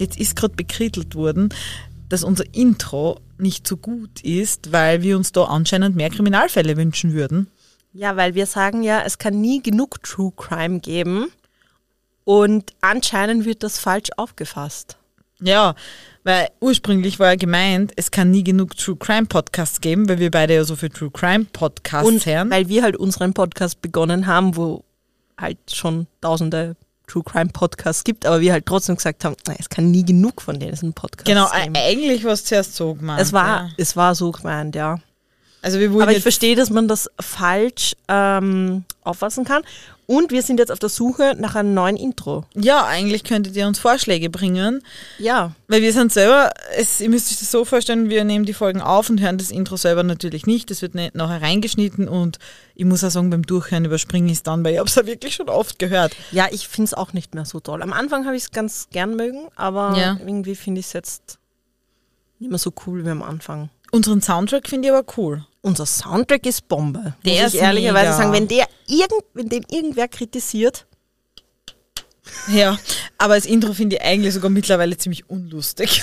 Jetzt ist gerade bekrittelt worden, dass unser Intro nicht so gut ist, weil wir uns da anscheinend mehr Kriminalfälle wünschen würden. Ja, weil wir sagen ja, es kann nie genug True Crime geben. Und anscheinend wird das falsch aufgefasst. Ja, weil ursprünglich war ja gemeint, es kann nie genug True Crime Podcasts geben, weil wir beide ja so für True Crime Podcasts Und hören. weil wir halt unseren Podcast begonnen haben, wo halt schon tausende True Crime Podcasts gibt, aber wir halt trotzdem gesagt haben, na, es kann nie genug von diesen Podcasts Genau, geben. e- eigentlich war es zuerst so gemeint. Es war, Ja. es war so gemeint, ja. Also wir Aber ich verstehe, dass man das falsch ähm, auffassen kann. Und wir sind jetzt auf der Suche nach einem neuen Intro. ja, eigentlich könntet ihr uns Vorschläge bringen, Ja. weil wir sind selber, es, ihr müsst euch das so vorstellen, wir nehmen die Folgen auf und hören das Intro selber natürlich nicht. Das wird nicht nachher reingeschnitten und ich muss auch sagen, beim Durchhören überspringe ich es dann, weil ich habe es ja wirklich schon oft gehört. Ja, ich finde es auch nicht mehr so toll. Am Anfang habe ich es ganz gern mögen, aber Ja. irgendwie finde ich es jetzt nicht mehr so cool wie am Anfang. Unseren Soundtrack finde ich aber cool. Unser Soundtrack ist Bombe. Der muss ist ich ehrlicherweise mega. sagen, wenn der irgend, wenn den irgendwer kritisiert, Ja, aber das Intro finde ich eigentlich sogar mittlerweile ziemlich unlustig.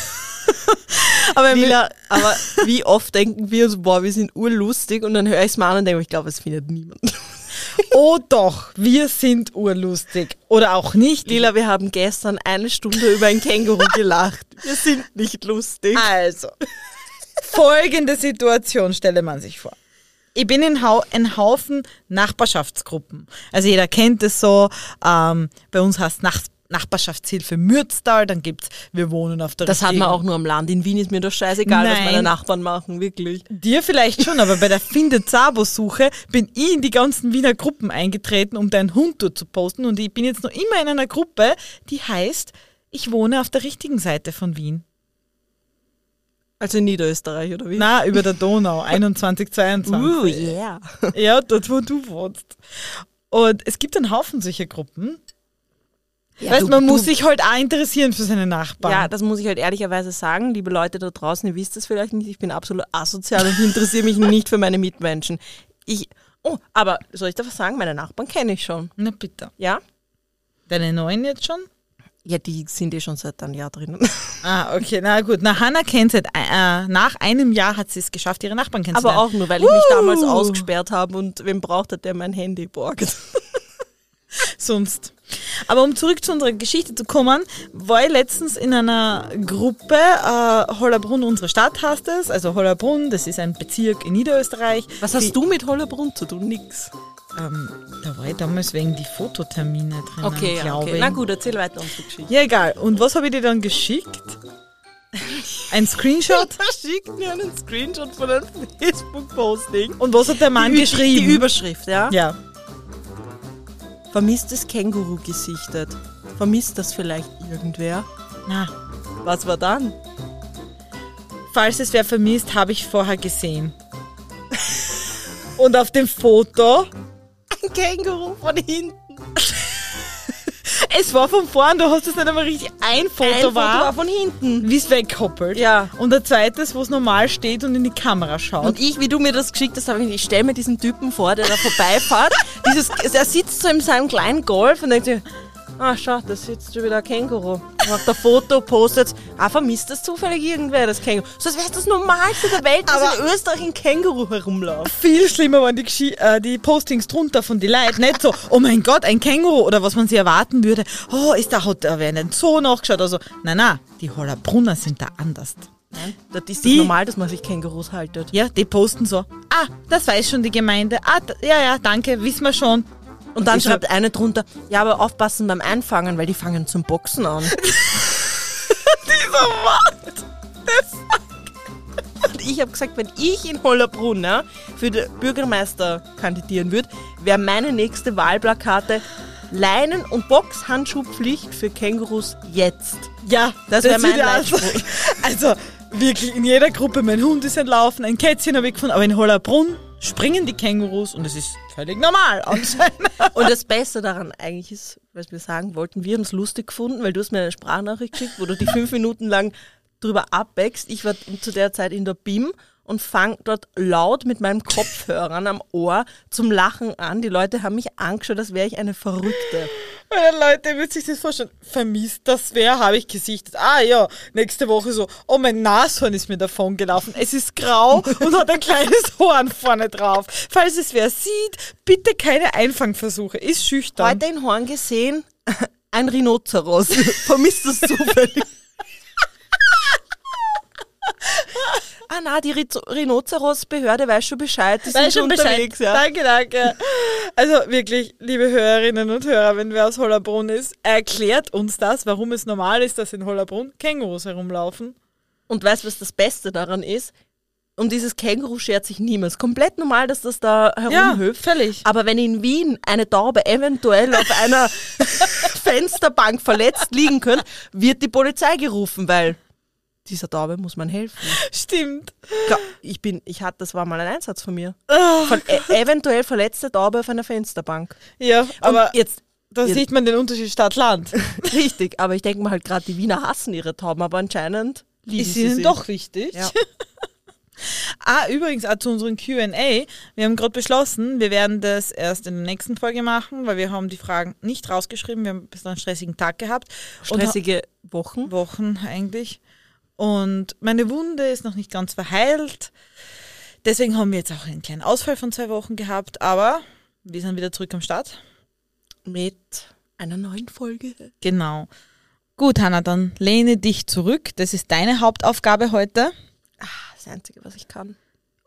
aber Lila, aber wie oft denken wir so, boah, wir sind urlustig und dann höre ich es mal an und denke, ich glaube, es findet niemand. oh doch, wir sind urlustig. Oder auch nicht. Lila, wir haben gestern eine Stunde über ein Känguru gelacht. Wir sind nicht lustig. Also, folgende Situation stelle man sich vor. Ich bin in Hau ein Haufen Nachbarschaftsgruppen. Also jeder kennt es so. Ähm, bei uns heißt Nach Nachbarschaftshilfe Mürztal, dann gibt's Wir wohnen auf der Das hat man auch nur am Land. In Wien ist mir doch scheißegal, was Nein. meine Nachbarn machen, wirklich. Dir vielleicht schon, aber bei der Finde Zabo-Suche bin ich in die ganzen Wiener Gruppen eingetreten, um deinen Hund dort zu posten. Und ich bin jetzt noch immer in einer Gruppe, die heißt, ich wohne auf der richtigen Seite von Wien. Also in Niederösterreich, oder wie? Na, über der Donau, 21, 22. uh, yeah. Ja, dort, wo du wohnst. Und es gibt einen Haufen solcher Gruppen. Ja, weißt, du- man du- muss sich halt auch interessieren für seine Nachbarn. Ja, das muss ich halt ehrlicherweise sagen. Liebe Leute da draußen, ihr wisst es vielleicht nicht, ich bin absolut asozial und interessiere mich nicht für meine Mitmenschen. Ich, oh, aber soll ich da was sagen? Meine Nachbarn kenne ich schon. Na bitte. Ja? Deine Neuen jetzt schon? Ja, die sind eh schon seit einem Jahr drinnen. Ah, okay, na gut. Na, Hannah kennt seit, äh, nach einem Jahr hat sie es geschafft, ihre Nachbarn Aber kennenzulernen. auch nur, weil ich mich damals ausgesperrt habe und wem braucht hat, der mein Handy borgt. sonst. Aber um zurück zu unserer Geschichte zu kommen, war ich letztens in einer Gruppe, äh, Hollerbrunn, unsere Stadt heißt es, also Hollerbrunn, das ist ein Bezirk in Niederösterreich. Was hast du mit Hollerbrunn zu tun? Nix. Ähm, da war ich damals wegen die Fototermine drin, Okay, ja, glaube okay. ich. Na gut, erzähl weiter unsere Geschichte. Ja, egal. Und was habe ich dir dann geschickt? Ein Screenshot? Da schickt mir einen Screenshot von einem Facebook-Posting. Und was hat der Mann die, geschrieben? Die Überschrift, ja? ja. Vermisstes Känguru gesichtet. Vermisst das vielleicht irgendwer? Na, Was war dann? falls es wer vermisst, habe ich vorher gesehen. Und auf dem Foto, Ein Känguru von hinten. es war von vorn, du hast es nicht einmal richtig, ein Foto, Ein Foto war, war von hinten. wie es wegkoppelt. Ja. Und der zweites, wo es normal steht und in die Kamera schaut. Und ich, wie du mir das geschickt hast, habe ich, ich stelle mir diesen Typen vor, der da vorbeifährt. Dieses, er sitzt so in seinem kleinen Golf und denkt sich, ah, schau, da sitzt schon wieder ein Känguru. Macht ein Foto, postet, ah, vermisst das zufällig irgendwer, das Känguru. So, als wäre es das Normalste der Welt, dass Aber- in Österreich ein Känguru herumläuft. viel schlimmer waren die, Geschi äh, die Postings drunter von die Leuten. Nicht so, oh mein Gott, ein Känguru oder was man sich erwarten würde. Oh, ist da, hat wer einen Zoo nachgeschaut oder so. Nein, nein, die Hollerbrunner sind da anders. Das ist Die- das normal, dass man sich Kängurus haltet. Ja, die posten so, ah, das weiß schon die Gemeinde. Ah, ja, ja, danke, wissen wir schon. Und dann ich schreibt eine drunter, ja, aber aufpassen beim Einfangen, weil die fangen zum Boxen an. Dieser Wort. Und ich habe gesagt, wenn ich in Hollerbrunn ja, für den Bürgermeister kandidieren würde, wäre meine nächste Wahlplakate Leinen- und Boxhandschuhpflicht für Kängurus jetzt. Ja, Das wär mein wird ja Leitspruch. also, also wirklich in jeder Gruppe, mein Hund ist entlaufen, ein Kätzchen habe ich gefunden, aber in Hollerbrunn springen die Kängurus und es ist völlig normal anscheinend. Und das Beste daran eigentlich ist, was wir sagen wollten, wir haben es lustig gefunden, weil du hast mir eine Sprachnachricht geschickt, wo du die fünf Minuten lang drüber abwächst. Ich war zu der Zeit in der BIM und fang dort laut mit meinen Kopfhörern am Ohr zum Lachen an. Die Leute haben mich angeschaut, als wäre ich eine Verrückte. Meine Leute, ihr müsst sich das vorstellen. Vermisst das wer, habe ich gesichtet. Ah ja, nächste Woche so, oh mein Nashorn ist mir davon gelaufen. Es ist grau und hat ein kleines Horn vorne drauf. Falls es wer sieht, bitte keine Einfangversuche. Ist schüchtern. Heute in Horn gesehen, ein Rhinoceros. Vermisst es zufällig. ah na, die Rhinoceros-Behörde weiß schon Bescheid. Die sind Weiß schon Bescheid. unterwegs, ja. Danke, danke. Also wirklich, liebe Hörerinnen und Hörer, wenn wer aus Hollerbrunn ist, erklärt uns das, warum es normal ist, dass in Hollerbrunn Kängurus herumlaufen. Und weißt du, was das Beste daran ist? Um dieses Känguru schert sich niemand. Komplett normal, dass das da herumhüpft. völlig. Aber wenn in Wien eine Taube eventuell auf einer Fensterbank verletzt liegen könnte, wird die Polizei gerufen, weil dieser Taube muss man helfen. Stimmt. Klar, Ich bin, ich hatte, das war mal ein Einsatz von mir. Ah. Von e eventuell verletzte Taube auf einer Fensterbank. Ja, aber Und jetzt da jetzt- sieht man den Unterschied Stadt-Land. richtig, aber ich denke mal halt gerade, die Wiener hassen ihre Tauben, aber anscheinend lieben Ist sie ihnen doch wichtig. Ja. Ah, übrigens auch zu unserem Q&A. Wir haben gerade beschlossen, wir werden das erst in der nächsten Folge machen, weil wir haben die Fragen nicht rausgeschrieben. Wir haben ein bisschen einen stressigen Tag gehabt. Stressige Wochen. Wochen eigentlich. Und meine Wunde ist noch nicht ganz verheilt. Deswegen haben wir jetzt auch einen kleinen Ausfall von zwei Wochen gehabt. Aber wir sind wieder zurück am Start. Mit einer neuen Folge. Genau. Gut, Hanna, dann lehne dich zurück. Das ist deine Hauptaufgabe heute. Ah, das Einzige, was ich kann.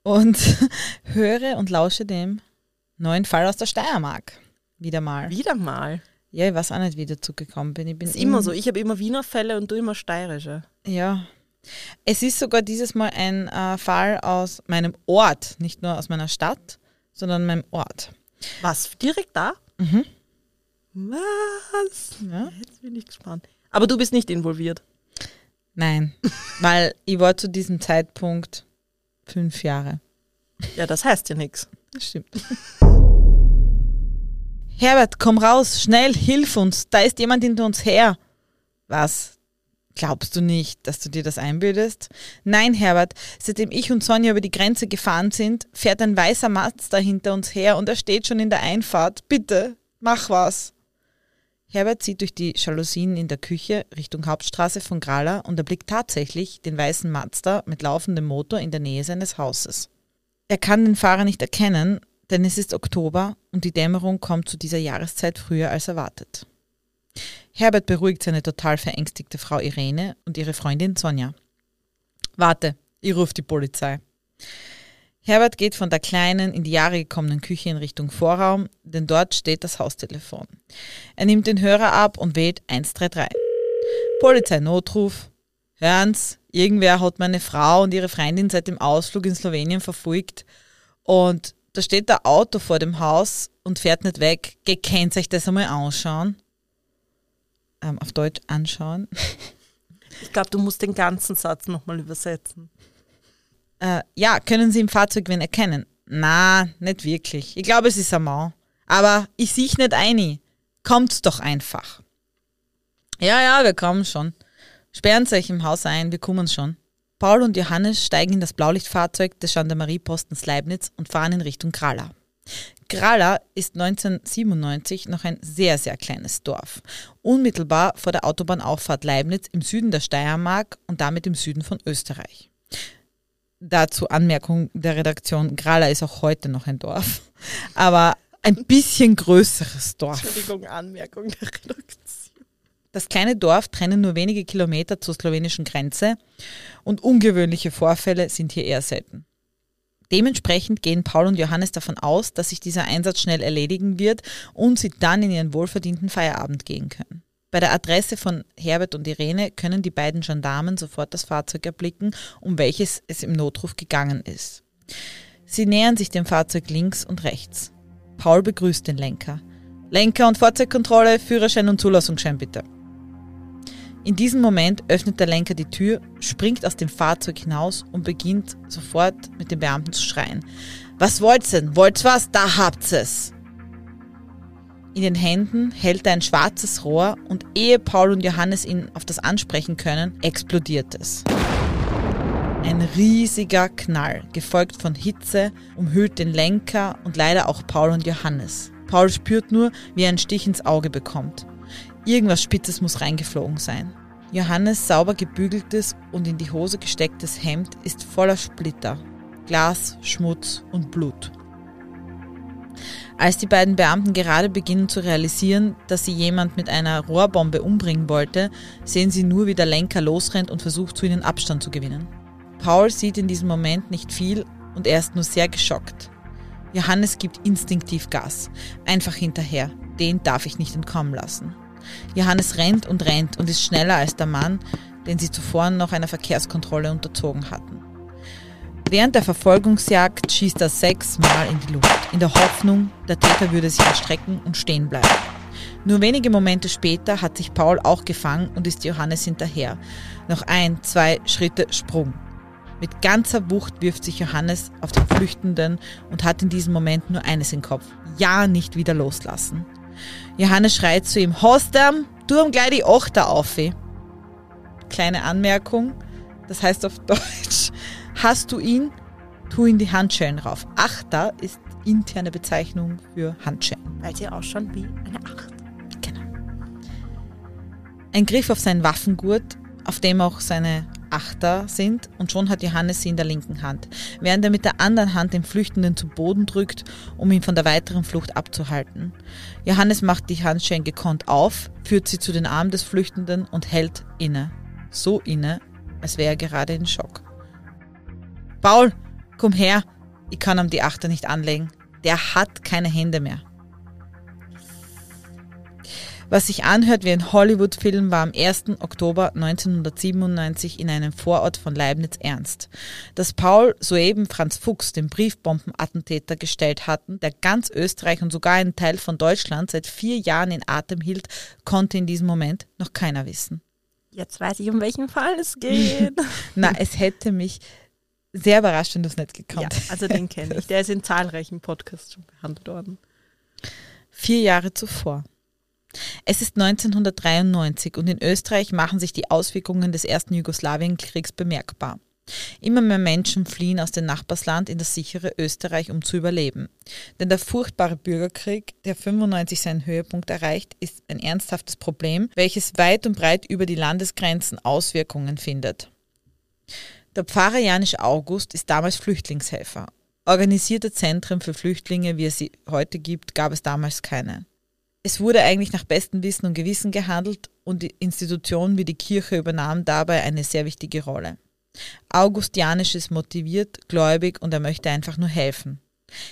Und höre und lausche dem neuen Fall aus der Steiermark. Wieder mal. Wieder mal. Ja, ich weiß auch nicht, wie ich dazu gekommen bin. Ich bin ist immer so. Ich habe immer Wiener Fälle und du immer steirische. Ja. Es ist sogar dieses Mal ein äh, Fall aus meinem Ort, nicht nur aus meiner Stadt, sondern meinem Ort. Was? Direkt da? Mhm. Was? Ja? Jetzt bin ich gespannt. Aber du bist nicht involviert. Nein, weil ich war zu diesem Zeitpunkt fünf Jahre. Ja, das heißt ja nichts. Das stimmt. Herbert, komm raus, schnell, hilf uns. Da ist jemand hinter uns her. Was? Glaubst du nicht, dass du dir das einbildest? Nein, Herbert, seitdem ich und Sonja über die Grenze gefahren sind, fährt ein weißer Mazda hinter uns her und er steht schon in der Einfahrt. Bitte, mach was. Herbert zieht durch die Jalousien in der Küche Richtung Hauptstraße von Grala und erblickt tatsächlich den weißen Mazda mit laufendem Motor in der Nähe seines Hauses. Er kann den Fahrer nicht erkennen, denn es ist Oktober und die Dämmerung kommt zu dieser Jahreszeit früher als erwartet. Herbert beruhigt seine total verängstigte Frau Irene und ihre Freundin Sonja. Warte, ich rufe die Polizei. Herbert geht von der kleinen, in die Jahre gekommenen Küche in Richtung Vorraum, denn dort steht das Haustelefon. Er nimmt den Hörer ab und wählt 133. Polizeinotruf. Hören's, irgendwer hat meine Frau und ihre Freundin seit dem Ausflug in Slowenien verfolgt und da steht der Auto vor dem Haus und fährt nicht weg. Gekennt euch das einmal anschauen? Ähm, auf Deutsch anschauen. Ich glaube, du musst den ganzen Satz nochmal übersetzen. Äh, ja, können Sie im Fahrzeug wen erkennen? Na, nicht wirklich. Ich glaube, es ist ein Mann. Aber ich sehe nicht ein. Kommt's doch einfach. Ja, ja, wir kommen schon. Sperren Sie euch im Haus ein, wir kommen schon. Paul und Johannes steigen in das Blaulichtfahrzeug des Gendarmeriepostens Leibniz und fahren in Richtung Krala. Krala ist 1997 noch ein sehr, sehr kleines Dorf. Unmittelbar vor der Autobahnauffahrt Leibniz im Süden der Steiermark und damit im Süden von Österreich. Dazu Anmerkung der Redaktion, Grala ist auch heute noch ein Dorf, aber ein bisschen größeres Dorf. Entschuldigung, Anmerkung der Redaktion. Das kleine Dorf trennen nur wenige Kilometer zur slowenischen Grenze und ungewöhnliche Vorfälle sind hier eher selten. Dementsprechend gehen Paul und Johannes davon aus, dass sich dieser Einsatz schnell erledigen wird und sie dann in ihren wohlverdienten Feierabend gehen können. Bei der Adresse von Herbert und Irene können die beiden Gendarmen sofort das Fahrzeug erblicken, um welches es im Notruf gegangen ist. Sie nähern sich dem Fahrzeug links und rechts. Paul begrüßt den Lenker. Lenker- und Fahrzeugkontrolle, Führerschein und Zulassungsschein bitte. In diesem Moment öffnet der Lenker die Tür, springt aus dem Fahrzeug hinaus und beginnt sofort mit den Beamten zu schreien. Was wollt's denn? Wollt's was? Da habt's es! In den Händen hält er ein schwarzes Rohr und ehe Paul und Johannes ihn auf das ansprechen können, explodiert es. Ein riesiger Knall, gefolgt von Hitze, umhüllt den Lenker und leider auch Paul und Johannes. Paul spürt nur, wie er einen Stich ins Auge bekommt. Irgendwas Spitzes muss reingeflogen sein. Johannes sauber gebügeltes und in die Hose gestecktes Hemd ist voller Splitter, Glas, Schmutz und Blut. Als die beiden Beamten gerade beginnen zu realisieren, dass sie jemand mit einer Rohrbombe umbringen wollte, sehen sie nur, wie der Lenker losrennt und versucht, zu ihnen Abstand zu gewinnen. Paul sieht in diesem Moment nicht viel und er ist nur sehr geschockt. Johannes gibt instinktiv Gas, einfach hinterher. Den darf ich nicht entkommen lassen. Johannes rennt und rennt und ist schneller als der Mann, den sie zuvor noch einer Verkehrskontrolle unterzogen hatten. Während der Verfolgungsjagd schießt er sechsmal in die Luft, in der Hoffnung, der Täter würde sich erstrecken und stehen bleiben. Nur wenige Momente später hat sich Paul auch gefangen und ist Johannes hinterher. Noch ein, zwei Schritte Sprung. Mit ganzer Wucht wirft sich Johannes auf den Flüchtenden und hat in diesem Moment nur eines im Kopf. Ja, nicht wieder loslassen. Johannes schreit zu ihm, Hostam, tu ihm gleich die Achter auf. Kleine Anmerkung, das heißt auf Deutsch, Hast du ihn, tu ihn die Handschellen rauf. Achter ist interne Bezeichnung für Handschellen. Weil sie ausschauen wie eine Acht. Genau. Ein Griff auf seinen Waffengurt, auf dem auch seine Achter sind, und schon hat Johannes sie in der linken Hand, während er mit der anderen Hand den Flüchtenden zu Boden drückt, um ihn von der weiteren Flucht abzuhalten. Johannes macht die Handschellen gekonnt auf, führt sie zu den Armen des Flüchtenden und hält inne. So inne, als wäre er gerade in Schock. Paul, komm her, ich kann ihm die Achter nicht anlegen. Der hat keine Hände mehr. Was sich anhört wie ein Hollywood-Film, war am 1. Oktober 1997 in einem Vorort von Leibniz ernst. Dass Paul soeben Franz Fuchs, den Briefbombenattentäter, gestellt hatten, der ganz Österreich und sogar einen Teil von Deutschland seit vier Jahren in Atem hielt, konnte in diesem Moment noch keiner wissen. Jetzt weiß ich, um welchen Fall es geht. Na, es hätte mich sehr überrascht, wenn du es nicht gekannt Ja, also den kenne ich. Der ist in zahlreichen Podcasts schon behandelt worden. Vier Jahre zuvor. Es ist 1993 und in Österreich machen sich die Auswirkungen des ersten Jugoslawienkriegs bemerkbar. Immer mehr Menschen fliehen aus dem Nachbarsland in das sichere Österreich, um zu überleben. Denn der furchtbare Bürgerkrieg, der 95 seinen Höhepunkt erreicht, ist ein ernsthaftes Problem, welches weit und breit über die Landesgrenzen Auswirkungen findet. Der Pfarrer Janisch August ist damals Flüchtlingshelfer. Organisierte Zentren für Flüchtlinge, wie es sie heute gibt, gab es damals keine. Es wurde eigentlich nach bestem Wissen und Gewissen gehandelt und Institutionen wie die Kirche übernahmen dabei eine sehr wichtige Rolle. August Janisch ist motiviert, gläubig und er möchte einfach nur helfen.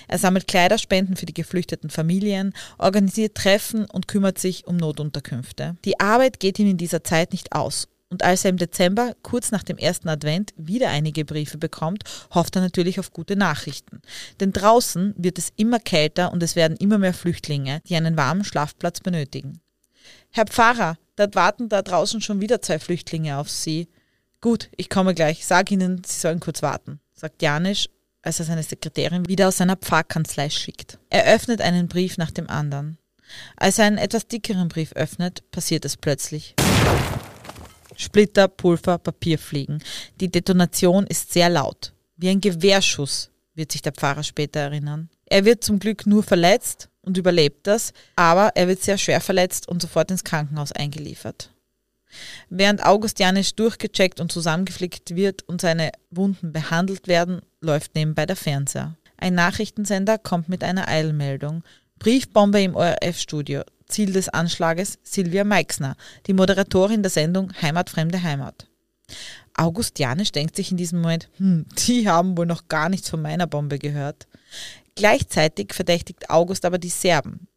Er sammelt Kleiderspenden für die geflüchteten Familien, organisiert Treffen und kümmert sich um Notunterkünfte. Die Arbeit geht ihm in dieser Zeit nicht aus und als er im Dezember, kurz nach dem ersten Advent, wieder einige Briefe bekommt, hofft er natürlich auf gute Nachrichten. Denn draußen wird es immer kälter und es werden immer mehr Flüchtlinge, die einen warmen Schlafplatz benötigen. Herr Pfarrer, dort warten da draußen schon wieder zwei Flüchtlinge auf Sie. Gut, ich komme gleich. Sag Ihnen, Sie sollen kurz warten, sagt Janisch, als er seine Sekretärin wieder aus seiner Pfarrkanzlei schickt. Er öffnet einen Brief nach dem anderen. Als er einen etwas dickeren Brief öffnet, passiert es plötzlich. Splitter, Pulver, Papier fliegen. Die Detonation ist sehr laut. Wie ein Gewehrschuss, wird sich der Pfarrer später erinnern. Er wird zum Glück nur verletzt und überlebt das, aber er wird sehr schwer verletzt und sofort ins Krankenhaus eingeliefert. Während August Janisch durchgecheckt und zusammengeflickt wird und seine Wunden behandelt werden, läuft nebenbei der Fernseher. Ein Nachrichtensender kommt mit einer Eilmeldung. Briefbombe im ORF-Studio. Ziel des Anschlages Silvia Meixner, die Moderatorin der Sendung Heimatfremde Heimat. August Janisch denkt sich in diesem Moment, hm, die haben wohl noch gar nichts von meiner Bombe gehört. Gleichzeitig verdächtigt August aber die Serben.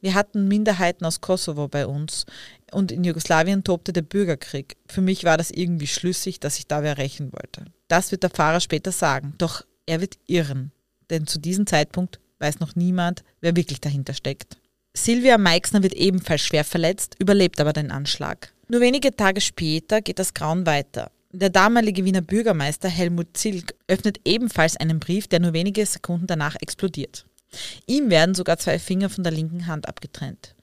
Wir hatten Minderheiten aus Kosovo bei uns und in Jugoslawien tobte der Bürgerkrieg. Für mich war das irgendwie schlüssig, dass ich da wer rächen wollte. Das wird der Fahrer später sagen, doch er wird irren, denn zu diesem Zeitpunkt weiß noch niemand, wer wirklich dahinter steckt. Silvia Meixner wird ebenfalls schwer verletzt, überlebt aber den Anschlag. Nur wenige Tage später geht das Grauen weiter. Der damalige Wiener Bürgermeister Helmut Zilk öffnet ebenfalls einen Brief, der nur wenige Sekunden danach explodiert. Ihm werden sogar zwei Finger von der linken Hand abgetrennt.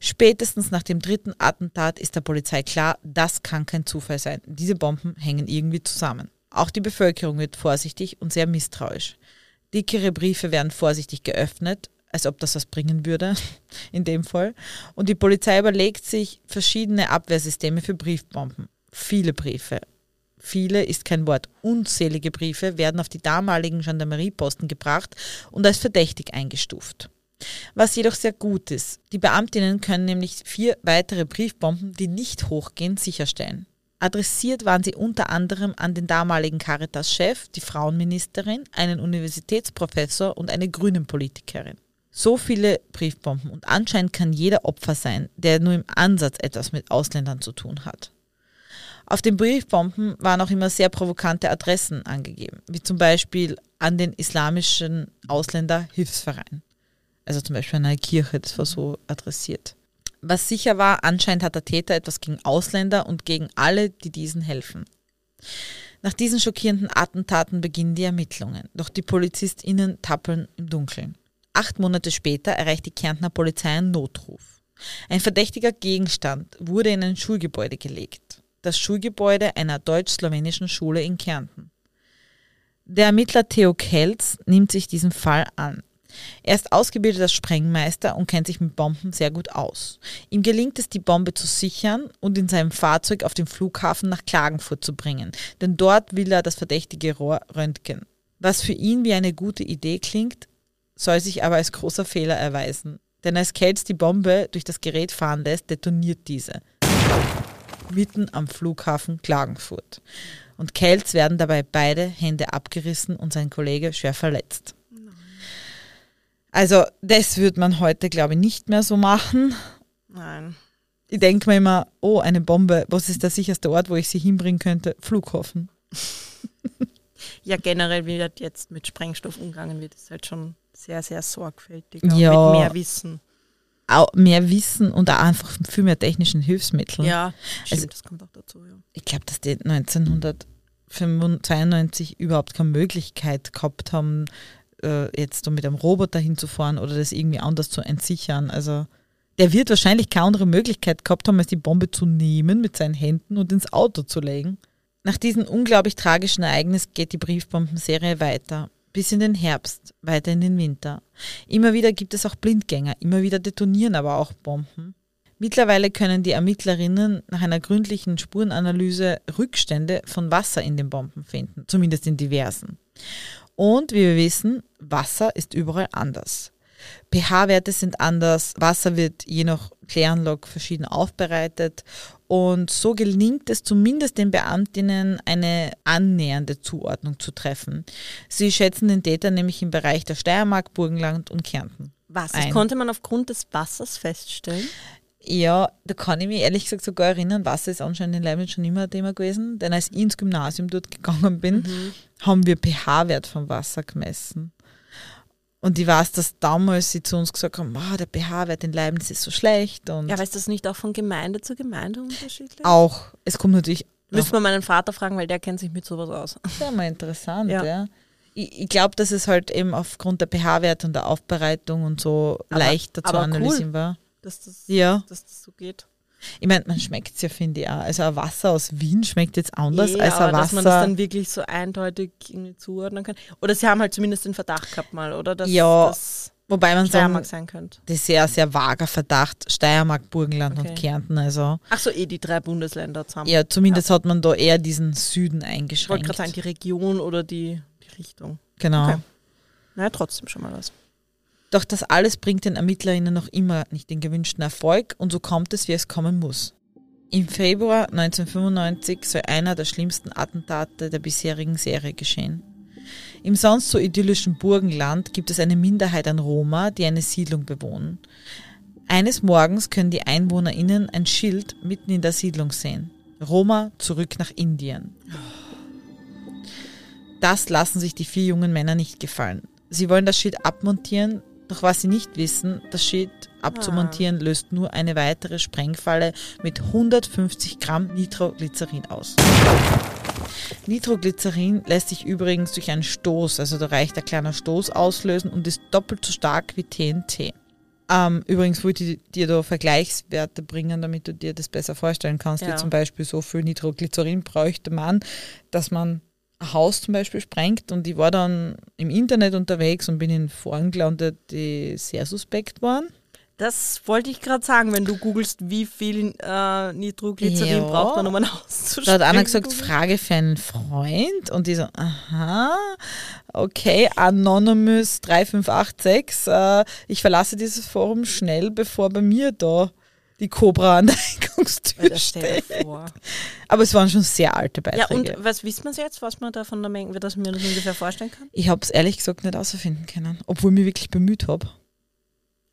Spätestens nach dem dritten Attentat ist der Polizei klar, das kann kein Zufall sein. Diese Bomben hängen irgendwie zusammen. Auch die Bevölkerung wird vorsichtig und sehr misstrauisch. Dickere Briefe werden vorsichtig geöffnet, als ob das was bringen würde, in dem Fall. Und die Polizei überlegt sich verschiedene Abwehrsysteme für Briefbomben. Viele Briefe. Viele ist kein Wort. Unzählige Briefe werden auf die damaligen Gendarmerieposten gebracht und als verdächtig eingestuft. Was jedoch sehr gut ist. Die Beamtinnen können nämlich vier weitere Briefbomben, die nicht hochgehen, sicherstellen. Adressiert waren sie unter anderem an den damaligen Caritas-Chef, die Frauenministerin, einen Universitätsprofessor und eine Grünen-Politikerin. So viele Briefbomben und anscheinend kann jeder Opfer sein, der nur im Ansatz etwas mit Ausländern zu tun hat. Auf den Briefbomben waren auch immer sehr provokante Adressen angegeben, wie zum Beispiel an den islamischen Ausländer Hilfsverein. Also zum Beispiel an eine Kirche, das war so adressiert. Was sicher war, anscheinend hat der Täter etwas gegen Ausländer und gegen alle, die diesen helfen. Nach diesen schockierenden Attentaten beginnen die Ermittlungen, doch die PolizistInnen tappeln im Dunkeln. Acht Monate später erreicht die Kärntner Polizei einen Notruf. Ein verdächtiger Gegenstand wurde in ein Schulgebäude gelegt. Das Schulgebäude einer deutsch-slowenischen Schule in Kärnten. Der Ermittler Theo Kelz nimmt sich diesen Fall an. Er ist ausgebildeter Sprengmeister und kennt sich mit Bomben sehr gut aus. Ihm gelingt es, die Bombe zu sichern und in seinem Fahrzeug auf den Flughafen nach Klagenfurt zu bringen, denn dort will er das verdächtige Rohr röntgen. Was für ihn wie eine gute Idee klingt, soll sich aber als großer Fehler erweisen. Denn als Kelz die Bombe durch das Gerät fahren lässt, detoniert diese. Mitten am Flughafen Klagenfurt. Und Kelz werden dabei beide Hände abgerissen und sein Kollege schwer verletzt. Also das würde man heute, glaube ich, nicht mehr so machen. Nein. Ich denke mir immer, oh, eine Bombe, was ist der sicherste Ort, wo ich sie hinbringen könnte? Flughafen. Ja, generell, wie das jetzt mit Sprengstoff umgegangen wird, ist halt schon sehr, sehr sorgfältig. Auch Ja. Mit mehr Wissen. Auch mehr Wissen und auch einfach viel mehr technischen Hilfsmitteln. Ja, stimmt, Also- das kommt auch dazu, ja. Ich glaube, dass die 1992 überhaupt keine Möglichkeit gehabt haben, äh, jetzt so mit einem Roboter hinzufahren oder das irgendwie anders zu entsichern. Also der wird wahrscheinlich keine andere Möglichkeit gehabt haben, als die Bombe zu nehmen mit seinen Händen und ins Auto zu legen. Nach diesem unglaublich tragischen Ereignis geht die Briefbombenserie weiter. Bis in den Herbst, weiter in den Winter. Immer wieder gibt es auch Blindgänger, immer wieder detonieren aber auch Bomben. Mittlerweile können die Ermittlerinnen nach einer gründlichen Spurenanalyse Rückstände von Wasser in den Bomben finden, zumindest in diversen. Und wie wir wissen, Wasser ist überall anders. pH-Werte sind anders, Wasser wird je nach Kläranlage verschieden aufbereitet und so gelingt es zumindest den Beamtinnen eine annähernde Zuordnung zu treffen. Sie schätzen den Täter nämlich im Bereich der Steiermark, Burgenland und Kärnten. Was? Das Ein. konnte man aufgrund des Wassers feststellen? Ja, da kann ich mich ehrlich gesagt sogar erinnern, Wasser ist anscheinend in Leibniz schon immer ein Thema gewesen, denn als ich ins Gymnasium dort gegangen bin, haben wir pH-Wert vom Wasser gemessen. Und ich weiß, dass damals sie zu uns gesagt haben, "Ah, der pH-Wert in Leibniz ist so schlecht und Ja, aber ist das nicht auch von Gemeinde zu Gemeinde unterschiedlich? auch, es kommt natürlich Müssen wir meinen Vater fragen, weil der kennt sich mit sowas aus. sehr mal interessant, ja. Ja. Ich, ich glaube, dass es halt eben aufgrund der pH-Werte und der Aufbereitung und so Aber- leichter zu aber cool. analysieren war. Dass das, Ja. dass das so geht. Ich meine, man schmeckt es ja, finde ich auch. Also ein Wasser aus Wien schmeckt jetzt anders Eh, als ein aber Wasser. dass man das dann wirklich so eindeutig zuordnen kann. Oder sie haben halt zumindest den Verdacht gehabt mal, oder? Dass Ja, das Wobei man Steiermark sagen, sein könnte. das ist sehr, sehr vager Verdacht. Steiermark, Burgenland und Okay. Kärnten. Also Ach so, eh die drei Bundesländer zusammen. ja, zumindest hat man da eher diesen Süden ich wollte eingeschränkt. gerade sagen, die Region oder die, die Richtung. genau. Okay. Naja, trotzdem schon mal was. Doch das alles bringt den ErmittlerInnen noch immer nicht den gewünschten Erfolg und so kommt es, wie es kommen muss. Im Februar 1995 soll einer der schlimmsten Attentate der bisherigen Serie geschehen. Im sonst so idyllischen Burgenland gibt es eine Minderheit an Roma, die eine Siedlung bewohnen. Eines Morgens können die EinwohnerInnen ein Schild mitten in der Siedlung sehen. Roma zurück nach Indien. Das lassen sich die vier jungen Männer nicht gefallen. Sie wollen das Schild abmontieren, Doch was sie nicht wissen, das Shit abzumontieren löst nur eine weitere Sprengfalle mit 150 Gramm Nitroglycerin aus. Nitroglycerin lässt sich übrigens durch einen Stoß, also da reicht ein kleiner Stoß, auslösen und ist doppelt so stark wie TNT. Ähm, übrigens wollte ich dir da Vergleichswerte bringen, damit du dir das besser vorstellen kannst, Ja. wie zum Beispiel so viel Nitroglycerin bräuchte man, dass man Haus zum Beispiel sprengt und ich war dann im Internet unterwegs und bin in Foren gelandet, die sehr suspekt waren. Das wollte ich gerade sagen, wenn du googelst, wie viel äh, Nitroglycerin Ja. braucht man, um ein Haus zu Da hat einer gesagt, Frage für einen Freund. Und ich so, aha, okay, Anonymous 3586. Äh, ich verlasse dieses Forum schnell, bevor bei mir da die Cobra an der Eingangstür Alter, stell dir vor. Aber es waren schon sehr alte Ja, Beiträge. und was wissen wir jetzt, was man da von der Menge, dass man das ungefähr vorstellen kann? ich habe es ehrlich gesagt nicht herausfinden können, obwohl ich mich wirklich bemüht habe.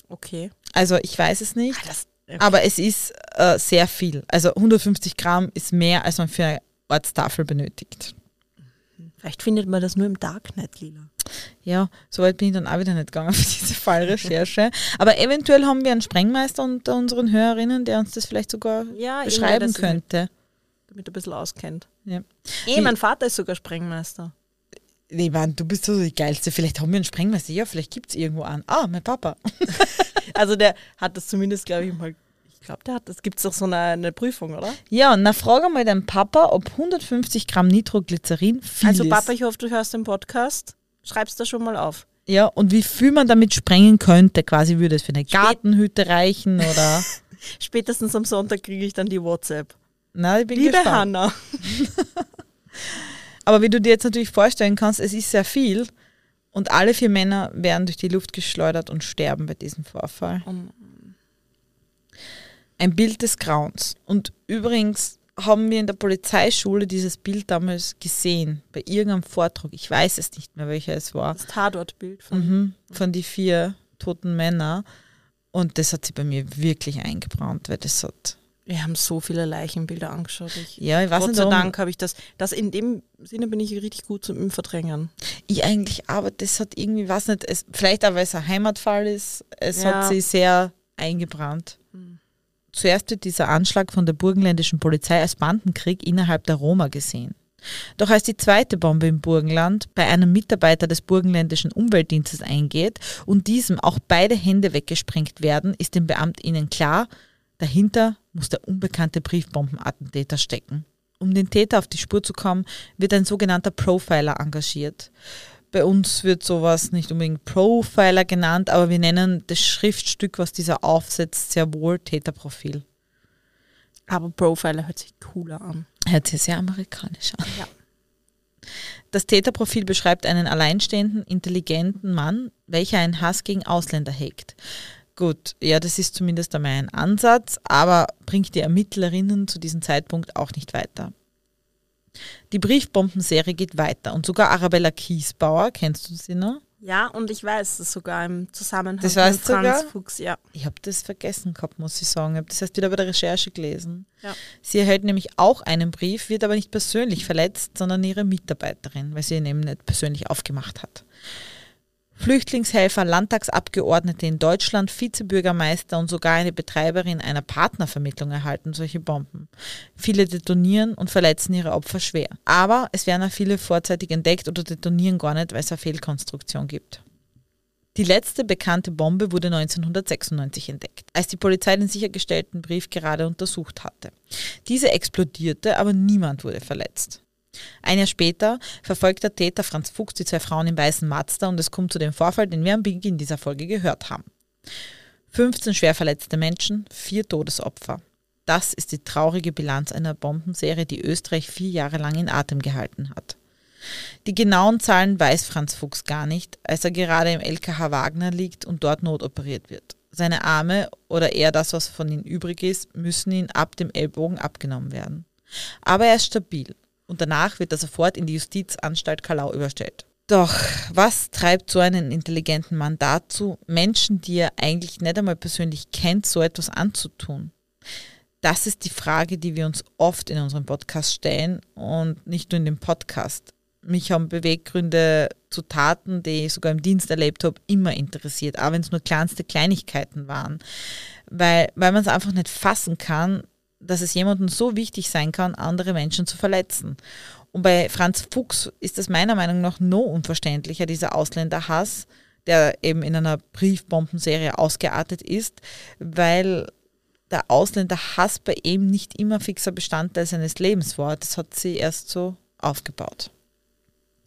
Okay. Also ich weiß es nicht, Ah, das, aber es ist äh, sehr viel. Also 150 Gramm ist mehr, als man für eine Ortstafel benötigt. vielleicht findet man das nur im Darknet, Lila. Ja, soweit bin ich dann auch wieder nicht gegangen für diese Fallrecherche. Aber eventuell haben wir einen Sprengmeister unter unseren Hörerinnen, der uns das vielleicht sogar Ja, beschreiben könnte. Damit er ein bisschen auskennt. Ja. Eh, Wie- mein Vater ist sogar Sprengmeister. Nee, Mann, du bist so die Geilste. Vielleicht haben wir einen Sprengmeister. Ja, vielleicht gibt es irgendwo einen. Ah, mein Papa. Also der hat das zumindest, glaube ich, mal. Ich glaube, der hat das. Gibt es doch so eine, eine Prüfung, oder? Ja, und na frage mal deinen Papa, ob 150 Gramm Nitroglycerin viel also ist. Papa, ich hoffe, du hörst den Podcast. Schreib's da schon mal auf. Ja, und wie viel man damit sprengen könnte. Quasi würde es für eine Gartenhütte reichen oder... Spätestens am Sonntag kriege ich dann die WhatsApp. Na, ich bin Liebe gespannt. Hanna. Aber wie du dir jetzt natürlich vorstellen kannst, es ist sehr viel und alle vier Männer werden durch die Luft geschleudert und sterben bei diesem Vorfall. Oh Ein Bild des Grauens. Und übrigens haben wir in der Polizeischule dieses Bild damals gesehen, bei irgendeinem Vortrag. Ich weiß es nicht mehr, welcher es war. Das Tatortbild von. Mhm, von die vier toten Männern. Und das hat sich bei mir wirklich eingebrannt, weil das hat. Wir haben so viele Leichenbilder angeschaut. Ich, Ja, ich weiß Gott nicht, sei. Dank habe ich das. Das in dem Sinne bin ich richtig gut zum Verdrängen. Ich eigentlich, aber das hat irgendwie, weiß nicht, es, vielleicht auch, weil es ein Heimatfall ist, es Ja. hat sie sehr eingebrannt. Zuerst wird dieser Anschlag von der burgenländischen Polizei als Bandenkrieg innerhalb der Roma gesehen. Doch als die zweite Bombe im Burgenland bei einem Mitarbeiter des burgenländischen Umweltdienstes eingeht und diesem auch beide Hände weggesprengt werden, ist den BeamtInnen klar, dahinter muss der unbekannte Briefbombenattentäter stecken. Um den Täter auf die Spur zu kommen, wird ein sogenannter Profiler engagiert. Bei uns wird sowas nicht unbedingt Profiler genannt, aber wir nennen das Schriftstück, was dieser aufsetzt, sehr wohl Täterprofil. Aber Profiler hört sich cooler an. Hört sich sehr amerikanisch an. Ja. Das Täterprofil beschreibt einen alleinstehenden, intelligenten Mann, welcher einen Hass gegen Ausländer hegt. Gut, ja, das ist zumindest einmal ein Ansatz, aber bringt die Ermittlerinnen zu diesem Zeitpunkt auch nicht weiter. Die Briefbombenserie geht weiter und sogar Arabella Kiesbauer, kennst du sie noch? Ja, und ich weiß das sogar im Zusammenhang Das weißt mit Franz sogar? Fuchs. Ja. Ich habe das vergessen gehabt, muss ich sagen. Ich habe das erst wieder bei der Recherche gelesen. Ja. Sie erhält nämlich auch einen Brief, wird aber nicht persönlich verletzt, sondern ihre Mitarbeiterin, weil sie ihn eben nicht persönlich aufgemacht hat. Flüchtlingshelfer, Landtagsabgeordnete in Deutschland, Vizebürgermeister und sogar eine Betreiberin einer Partnervermittlung erhalten solche Bomben. Viele detonieren und verletzen ihre Opfer schwer. Aber es werden auch viele vorzeitig entdeckt oder detonieren gar nicht, weil es eine Fehlkonstruktion gibt. Die letzte bekannte Bombe wurde 1996 entdeckt, als die Polizei den sichergestellten Brief gerade untersucht hatte. Diese explodierte, aber niemand wurde verletzt. Ein Jahr später verfolgt der Täter Franz Fuchs die zwei Frauen im weißen Mazda und es kommt zu dem Vorfall, den wir am Beginn dieser Folge gehört haben. 15 schwer verletzte Menschen, vier Todesopfer. Das ist die traurige Bilanz einer Bombenserie, die Österreich vier Jahre lang in Atem gehalten hat. Die genauen Zahlen weiß Franz Fuchs gar nicht, als er gerade im LKH Wagner liegt und dort notoperiert wird. Seine Arme oder eher das, was von ihm übrig ist, müssen ihm ab dem Ellbogen abgenommen werden. Aber er ist stabil und danach wird er sofort in die Justizanstalt Kalau überstellt. Doch was treibt so einen intelligenten Mann dazu, Menschen, die er eigentlich nicht einmal persönlich kennt, so etwas anzutun? Das ist die Frage, die wir uns oft in unserem Podcast stellen und nicht nur in dem Podcast. Mich haben Beweggründe zu Taten, die ich sogar im Dienst erlebt habe, immer interessiert, auch wenn es nur kleinste Kleinigkeiten waren. Weil, weil man es einfach nicht fassen kann, dass es jemandem so wichtig sein kann, andere Menschen zu verletzen. Und bei Franz Fuchs ist das meiner Meinung nach noch unverständlicher, dieser Ausländerhass, der eben in einer Briefbombenserie ausgeartet ist, weil der Ausländerhass bei ihm nicht immer fixer Bestandteil seines Lebens war. Das hat sie erst so aufgebaut.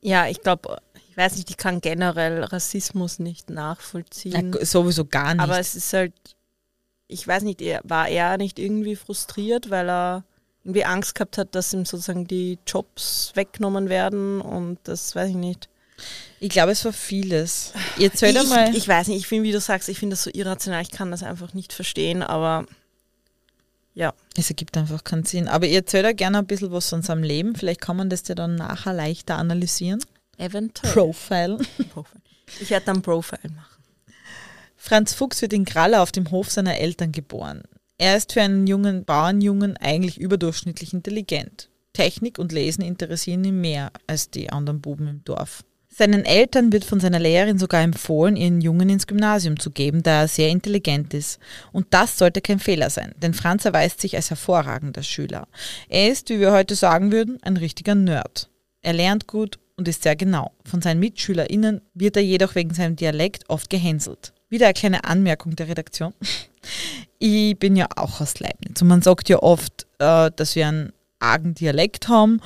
Ja, ich glaube, ich weiß nicht, ich kann generell Rassismus nicht nachvollziehen. Ja, sowieso gar nicht. Aber es ist halt, ich weiß nicht, war er nicht irgendwie frustriert, weil er irgendwie Angst gehabt hat, dass ihm sozusagen die Jobs weggenommen werden und das weiß ich nicht. Ich glaube, es war vieles. Jetzt ich, mal. Ich weiß nicht, ich finde, wie du sagst, ich finde das so irrational, ich kann das einfach nicht verstehen, aber ja. Es ergibt einfach keinen Sinn. Aber ihr erzählt ja gerne ein bisschen was von seinem Leben. Vielleicht kann man das ja dann nachher leichter analysieren. Eventuell. Profile. Profile. Ich werde dann Profile machen. Franz Fuchs wird in Kraller auf dem Hof seiner Eltern geboren. Er ist für einen jungen Bauernjungen eigentlich überdurchschnittlich intelligent. Technik und Lesen interessieren ihn mehr als die anderen Buben im Dorf. Seinen Eltern wird von seiner Lehrerin sogar empfohlen, ihren Jungen ins Gymnasium zu geben, da er sehr intelligent ist. Und das sollte kein Fehler sein, denn Franz erweist sich als hervorragender Schüler. Er ist, wie wir heute sagen würden, ein richtiger Nerd. Er lernt gut und ist sehr genau. Von seinen MitschülerInnen wird er jedoch wegen seinem Dialekt oft gehänselt. Wieder eine kleine Anmerkung der Redaktion. Ich bin ja auch aus Leibniz und man sagt ja oft, äh, dass wir einen argen Dialekt haben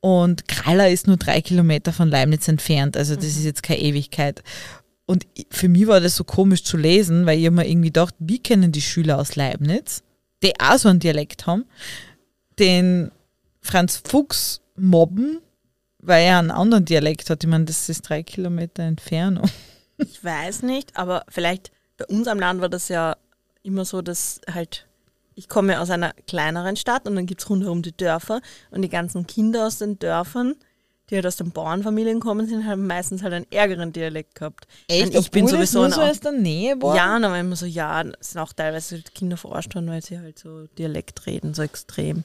und Kralla ist nur drei Kilometer von Leibniz entfernt, also das ist mhm. jetzt keine Ewigkeit. Und für mich war das so komisch zu lesen, weil ich immer irgendwie dachte, wie kennen die Schüler aus Leibniz, die auch so einen Dialekt haben, den Franz Fuchs mobben, weil er einen anderen Dialekt hat. Ich meine, das ist drei Kilometer Entfernung. Ich weiß nicht, aber vielleicht bei uns am Land war das ja immer so, dass halt ich komme aus einer kleineren Stadt und dann gibt es rundherum die Dörfer und die ganzen Kinder aus den Dörfern, die halt aus den Bauernfamilien kommen, sind halt meistens halt einen ärgeren Dialekt gehabt. Echt? Ich bin sowieso nur so aus der Nähe war? Ja, aber immer so, ja, sind auch teilweise Kinder verarscht worden, weil sie halt so Dialekt reden, so extrem.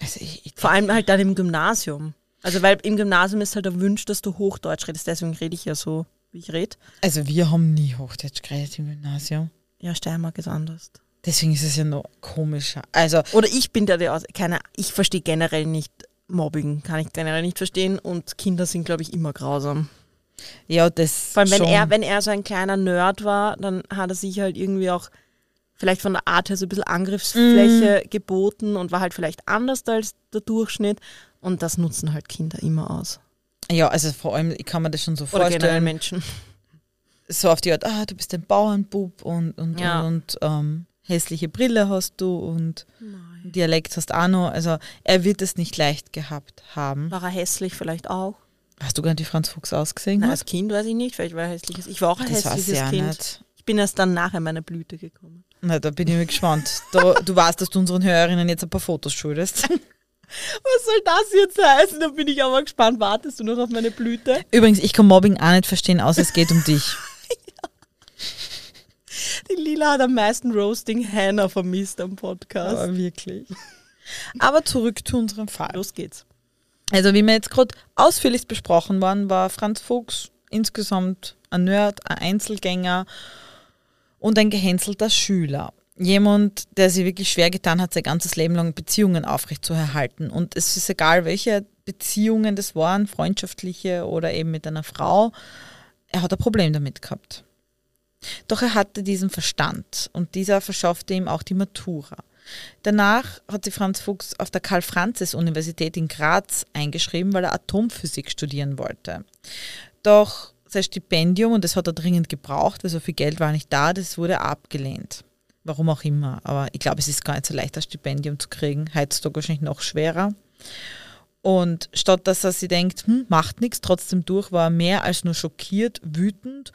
Also ich, ich Vor allem halt dann im Gymnasium. Also weil im Gymnasium ist halt erwünscht, dass du Hochdeutsch redest, deswegen rede ich ja so, wie ich rede. Also wir haben nie Hochdeutsch geredet im Gymnasium. Ja, Steiermark ist anders. Deswegen ist es ja noch komischer. Also Oder ich bin da der, keine, ich verstehe generell nicht Mobbing, kann ich generell nicht verstehen und Kinder sind, glaube ich, immer grausam. Ja, das. Vor allem, wenn er, wenn er so ein kleiner Nerd war, dann hat er sich halt irgendwie auch vielleicht von der Art her so ein bisschen Angriffsfläche mm. geboten und war halt vielleicht anders als der Durchschnitt. Und das nutzen halt Kinder immer aus. Ja, also vor allem, ich kann mir das schon so Oder vorstellen. Menschen. So auf die Art, ah, du bist ein Bauernbub und, und, ja. und, und ähm, hässliche Brille hast du und Nein. Dialekt hast auch noch. Also er wird es nicht leicht gehabt haben. War er hässlich vielleicht auch? Hast du gar nicht wie Franz Fuchs ausgesehen? Nein, als Kind weiß ich nicht, vielleicht war er hässliches. Ich war auch ein das hässliches Kind. Nicht. Ich bin erst dann nachher meiner Blüte gekommen. Na, da bin ich mir gespannt. Da, du weißt, dass du unseren Hörerinnen jetzt ein paar Fotos schuldest. Was soll das jetzt heißen? Da bin ich aber gespannt. Wartest du noch auf meine Blüte? Übrigens, ich kann Mobbing auch nicht verstehen, außer es geht um dich. Die Lila hat am meisten Roasting Hannah vermisst am Podcast. Aber wirklich. Aber zurück zu unserem Fall. Los geht's. Also, wie wir jetzt gerade ausführlich besprochen waren, war Franz Fuchs insgesamt ein Nerd, ein Einzelgänger und ein gehänselter Schüler. Jemand, der sich wirklich schwer getan hat, sein ganzes Leben lang Beziehungen aufrechtzuerhalten. Und es ist egal, welche Beziehungen das waren, freundschaftliche oder eben mit einer Frau, er hat ein Problem damit gehabt. Doch er hatte diesen Verstand und dieser verschaffte ihm auch die Matura. Danach hat sich Franz Fuchs auf der Karl-Franzes-Universität in Graz eingeschrieben, weil er Atomphysik studieren wollte. Doch sein Stipendium, und das hat er dringend gebraucht, weil so viel Geld war nicht da, das wurde abgelehnt. Warum auch immer. Aber ich glaube, es ist gar nicht so leicht, das Stipendium zu kriegen. Heutzutage wahrscheinlich noch schwerer. Und statt dass er sich denkt, hm, macht nichts, trotzdem durch, war er mehr als nur schockiert, wütend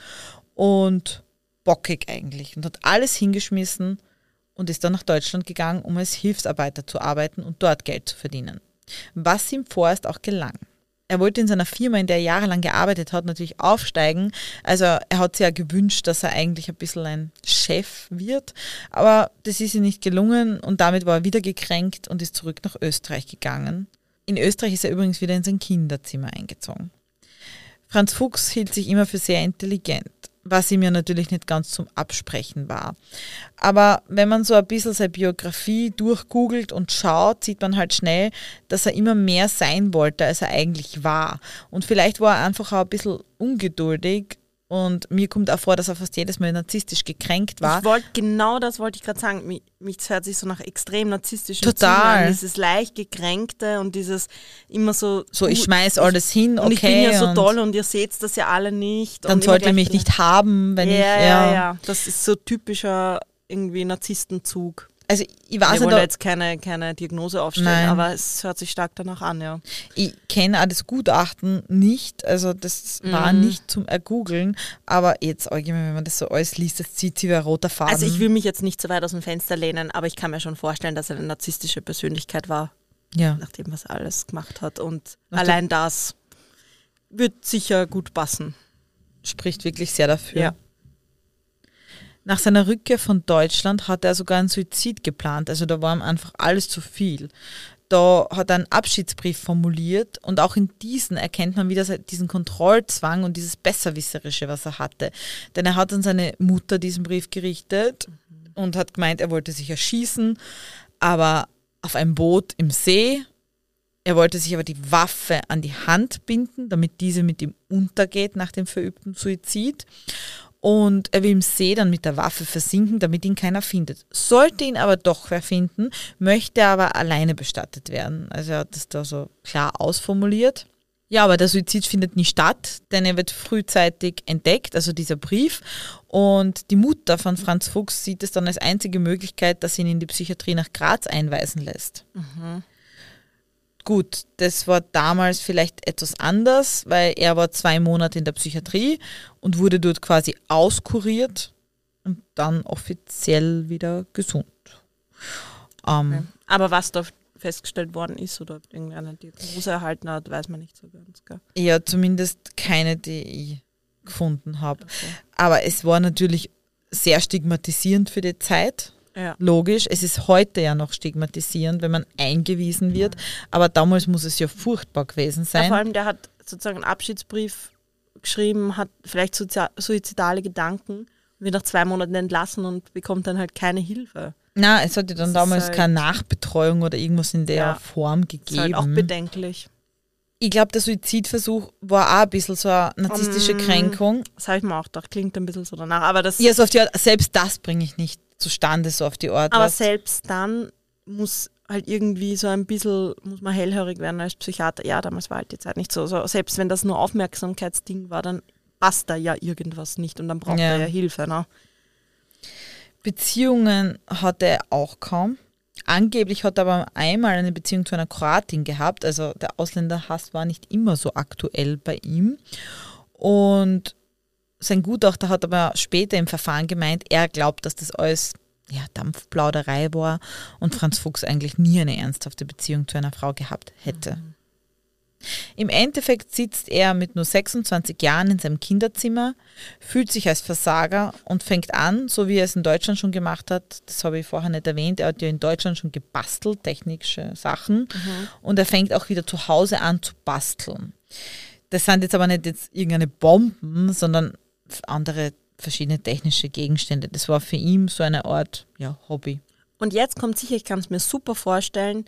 und bockig eigentlich und hat alles hingeschmissen und ist dann nach Deutschland gegangen, um als Hilfsarbeiter zu arbeiten und dort Geld zu verdienen. Was ihm vorerst auch gelang. Er wollte in seiner Firma, in der er jahrelang gearbeitet hat, natürlich aufsteigen. Also er hat sich ja gewünscht, dass er eigentlich ein bisschen ein Chef wird. Aber das ist ihm nicht gelungen und damit war er wieder gekränkt und ist zurück nach Österreich gegangen. In Österreich ist er übrigens wieder in sein Kinderzimmer eingezogen. Franz Fuchs hielt sich immer für sehr intelligent, was ihm ja natürlich nicht ganz zum Absprechen war. Aber wenn man so ein bisschen seine Biografie durchgoogelt und schaut, sieht man halt schnell, dass er immer mehr sein wollte, als er eigentlich war. Und vielleicht war er einfach auch ein bisschen ungeduldig und mir kommt auch vor, dass er fast jedes Mal narzisstisch gekränkt war. Ich wollte genau das wollte ich gerade sagen. Mich, mich hört sich so nach extrem narzisstischen Total. An. Dieses leicht gekränkte und dieses immer so. So, ich schmeiß alles hin, okay. Und ich bin ja so toll und ihr seht das ja alle nicht. Dann sollt ihr mich nicht haben, wenn ja, ich. ja, ja. Das ist so typischer irgendwie Narzisstenzug. Also ich weiß wollte nicht, jetzt keine, keine Diagnose aufstellen, Nein. aber es hört sich stark danach an, ja. ich kenne auch das Gutachten nicht, also das war Mhm. nicht zum Ergoogeln, aber jetzt allgemein, wenn man das so alles liest, das zieht sich wie ein roter Faden. Also ich will mich jetzt nicht so weit aus dem Fenster lehnen, aber ich kann mir schon vorstellen, dass er eine narzisstische Persönlichkeit war, ja. nachdem was er alles gemacht hat. Und Nach allein das wird sicher gut passen. spricht wirklich sehr dafür. Ja. Nach seiner Rückkehr von Deutschland hat er sogar einen Suizid geplant. Also da war ihm einfach alles zu viel. Da hat er einen Abschiedsbrief formuliert und auch in diesen erkennt man wieder diesen Kontrollzwang und dieses Besserwisserische, was er hatte. Denn er hat an seine Mutter diesen Brief gerichtet und hat gemeint, er wollte sich erschießen, aber auf einem Boot im See. Er wollte sich aber die Waffe an die Hand binden, damit diese mit ihm untergeht nach dem verübten Suizid. Und er will im See dann mit der Waffe versinken, damit ihn keiner findet. Sollte ihn aber doch wer finden, möchte er aber alleine bestattet werden. Also er hat das da so klar ausformuliert. Ja, aber der Suizid findet nie statt, denn er wird frühzeitig entdeckt, also dieser Brief. Und die Mutter von Franz Fuchs sieht es dann als einzige Möglichkeit, dass sie ihn in die Psychiatrie nach Graz einweisen lässt. Gut, das war damals vielleicht etwas anders, weil er war zwei Monate in der Psychiatrie und wurde dort quasi auskuriert und dann offiziell wieder gesund. Ähm, Aber was da festgestellt worden ist oder ob irgendeine Diagnose erhalten hat, weiß man nicht so ganz. Gell? Ja, zumindest keine, die ich gefunden habe. Aber es war natürlich sehr stigmatisierend für die Zeit. Ja. Logisch, es ist heute ja noch stigmatisierend, wenn man eingewiesen wird, aber damals muss es ja furchtbar gewesen Ja, vor sein. allem, der hat sozusagen einen Abschiedsbrief geschrieben, hat vielleicht suizidale Gedanken wird nach zwei Monaten entlassen und bekommt dann halt keine Hilfe. Na, es hat ja dann Das damals halt- keine Nachbetreuung oder irgendwas in der Ja. Form Das ist halt auch gegeben. bedenklich. ich glaube, der Suizidversuch war auch ein bisschen so eine narzisstische Mm. Kränkung. Das habe ich mir auch gedacht, klingt ein bisschen so danach. Aber, das, Ja, so die Art, selbst das bringe ich nicht zustande, so auf die Art. aber selbst dann muss halt irgendwie so ein bisschen, muss man hellhörig werden als Psychiater. Ja, damals war halt die Zeit nicht so. so selbst wenn das nur Aufmerksamkeitsding war, dann passt da ja irgendwas nicht und dann braucht Ja. er ja Hilfe. Ne? Beziehungen hatte er auch kaum. Angeblich hat er aber einmal eine Beziehung zu einer Kroatin gehabt. Also der Ausländerhass war nicht immer so aktuell bei ihm. Und sein Gutachter hat aber später im Verfahren gemeint, er glaubt, dass das alles ja, Dampfplauderei war und Franz Fuchs eigentlich nie eine ernsthafte Beziehung zu einer Frau gehabt hätte. Im Endeffekt sitzt er mit nur 26 Jahren in seinem Kinderzimmer, fühlt sich als Versager und fängt an, so wie er es in Deutschland schon gemacht hat, das habe ich vorher nicht erwähnt, er hat ja in Deutschland schon gebastelt, technische Sachen, und er fängt auch wieder zu Hause an zu basteln. Das sind jetzt aber nicht jetzt irgendeine Bomben, sondern andere verschiedene technische Gegenstände. Das war für ihn so eine Art ja, Hobby. Und jetzt kommt sicher, ich kann es mir super vorstellen,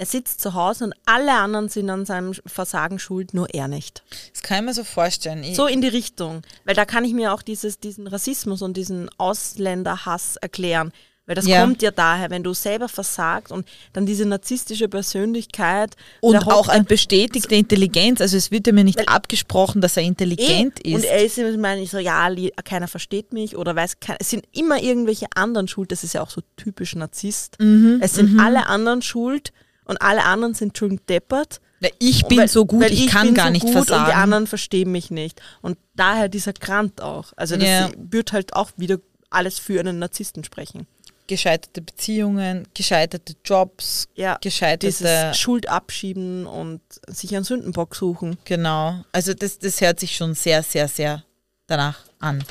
er sitzt zu Hause und alle anderen sind an seinem Versagen schuld, nur er nicht. Das kann ich mir so vorstellen. Ich, So in die Richtung. Weil da kann ich mir auch dieses, diesen Rassismus und diesen Ausländerhass erklären. Weil das Ja. kommt ja daher, wenn du selber versagst und dann diese narzisstische Persönlichkeit. Und auch eine bestätigte Intelligenz. Also es wird ja mir nicht abgesprochen, dass er intelligent Eh, ist. Und er ist immer, meine ich so, ja, keiner versteht mich oder weiß keiner. Es sind immer irgendwelche anderen schuld. Das ist ja auch so typisch Narzisst. Mhm, es sind alle anderen schuld und alle anderen sind schon deppert. Ich bin Weil- so gut, weil ich, kann gar so nicht versagen. Und die anderen verstehen mich nicht. Und daher dieser Grant auch. Also das Ja. wird halt auch wieder alles für einen Narzissten sprechen. Gescheiterte Beziehungen, gescheiterte Jobs, Ja, gescheiterte... dieses Schuld abschieben und sich einen Sündenbock suchen. Genau. Also das, das hört sich schon sehr, sehr, sehr danach an.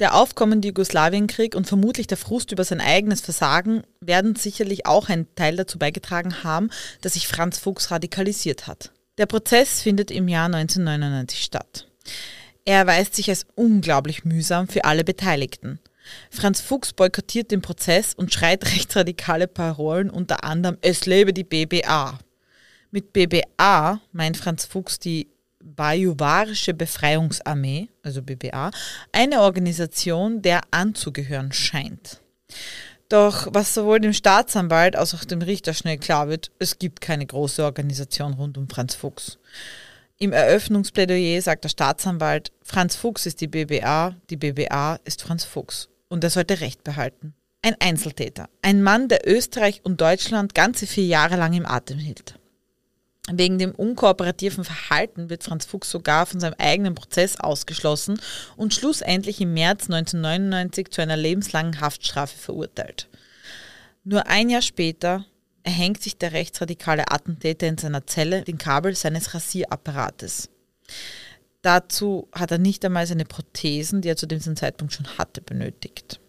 Der aufkommende Jugoslawienkrieg und vermutlich der Frust über sein eigenes Versagen werden sicherlich auch einen Teil dazu beigetragen haben, dass sich Franz Fuchs radikalisiert hat. Der Prozess findet im Jahr 1999 statt. Er erweist sich als unglaublich mühsam für alle Beteiligten. Franz Fuchs boykottiert den Prozess und schreit rechtsradikale Parolen, unter anderem Es lebe die BBA. Mit BBA meint Franz Fuchs die Bajuwarische Befreiungsarmee, also BBA, eine Organisation, der anzugehören scheint. Doch was sowohl dem Staatsanwalt als auch dem Richter schnell klar wird, es gibt keine große Organisation rund um Franz Fuchs. Im Eröffnungsplädoyer sagt der Staatsanwalt, Franz Fuchs ist die BBA, die BBA ist Franz Fuchs. Und er sollte Recht behalten. Ein Einzeltäter. Ein Mann, der Österreich und Deutschland ganze vier Jahre lang im Atem hielt. Wegen dem unkooperativen Verhalten wird Franz Fuchs sogar von seinem eigenen Prozess ausgeschlossen und schlussendlich im März 1999 zu einer lebenslangen Haftstrafe verurteilt. Nur ein Jahr später erhängt sich der rechtsradikale Attentäter in seiner Zelle den Kabel seines Rasierapparates. Dazu hat er nicht einmal seine Prothesen, die er zu diesem Zeitpunkt schon hatte, benötigt.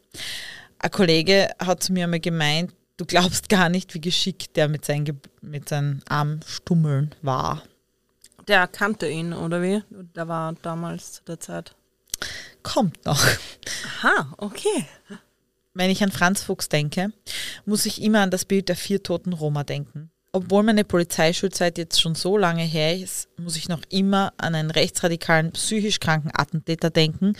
Ein Kollege hat zu mir einmal gemeint, du glaubst gar nicht, wie geschickt der mit seinen, mit seinen Armstummeln war. Der kannte ihn, oder wie? Der war damals zu der Zeit. Kommt noch. Aha, okay. Wenn ich an Franz Fuchs denke, muss ich immer an das Bild der vier toten Roma denken. Obwohl meine Polizeischulzeit jetzt schon so lange her ist, muss ich noch immer an einen rechtsradikalen, psychisch kranken Attentäter denken,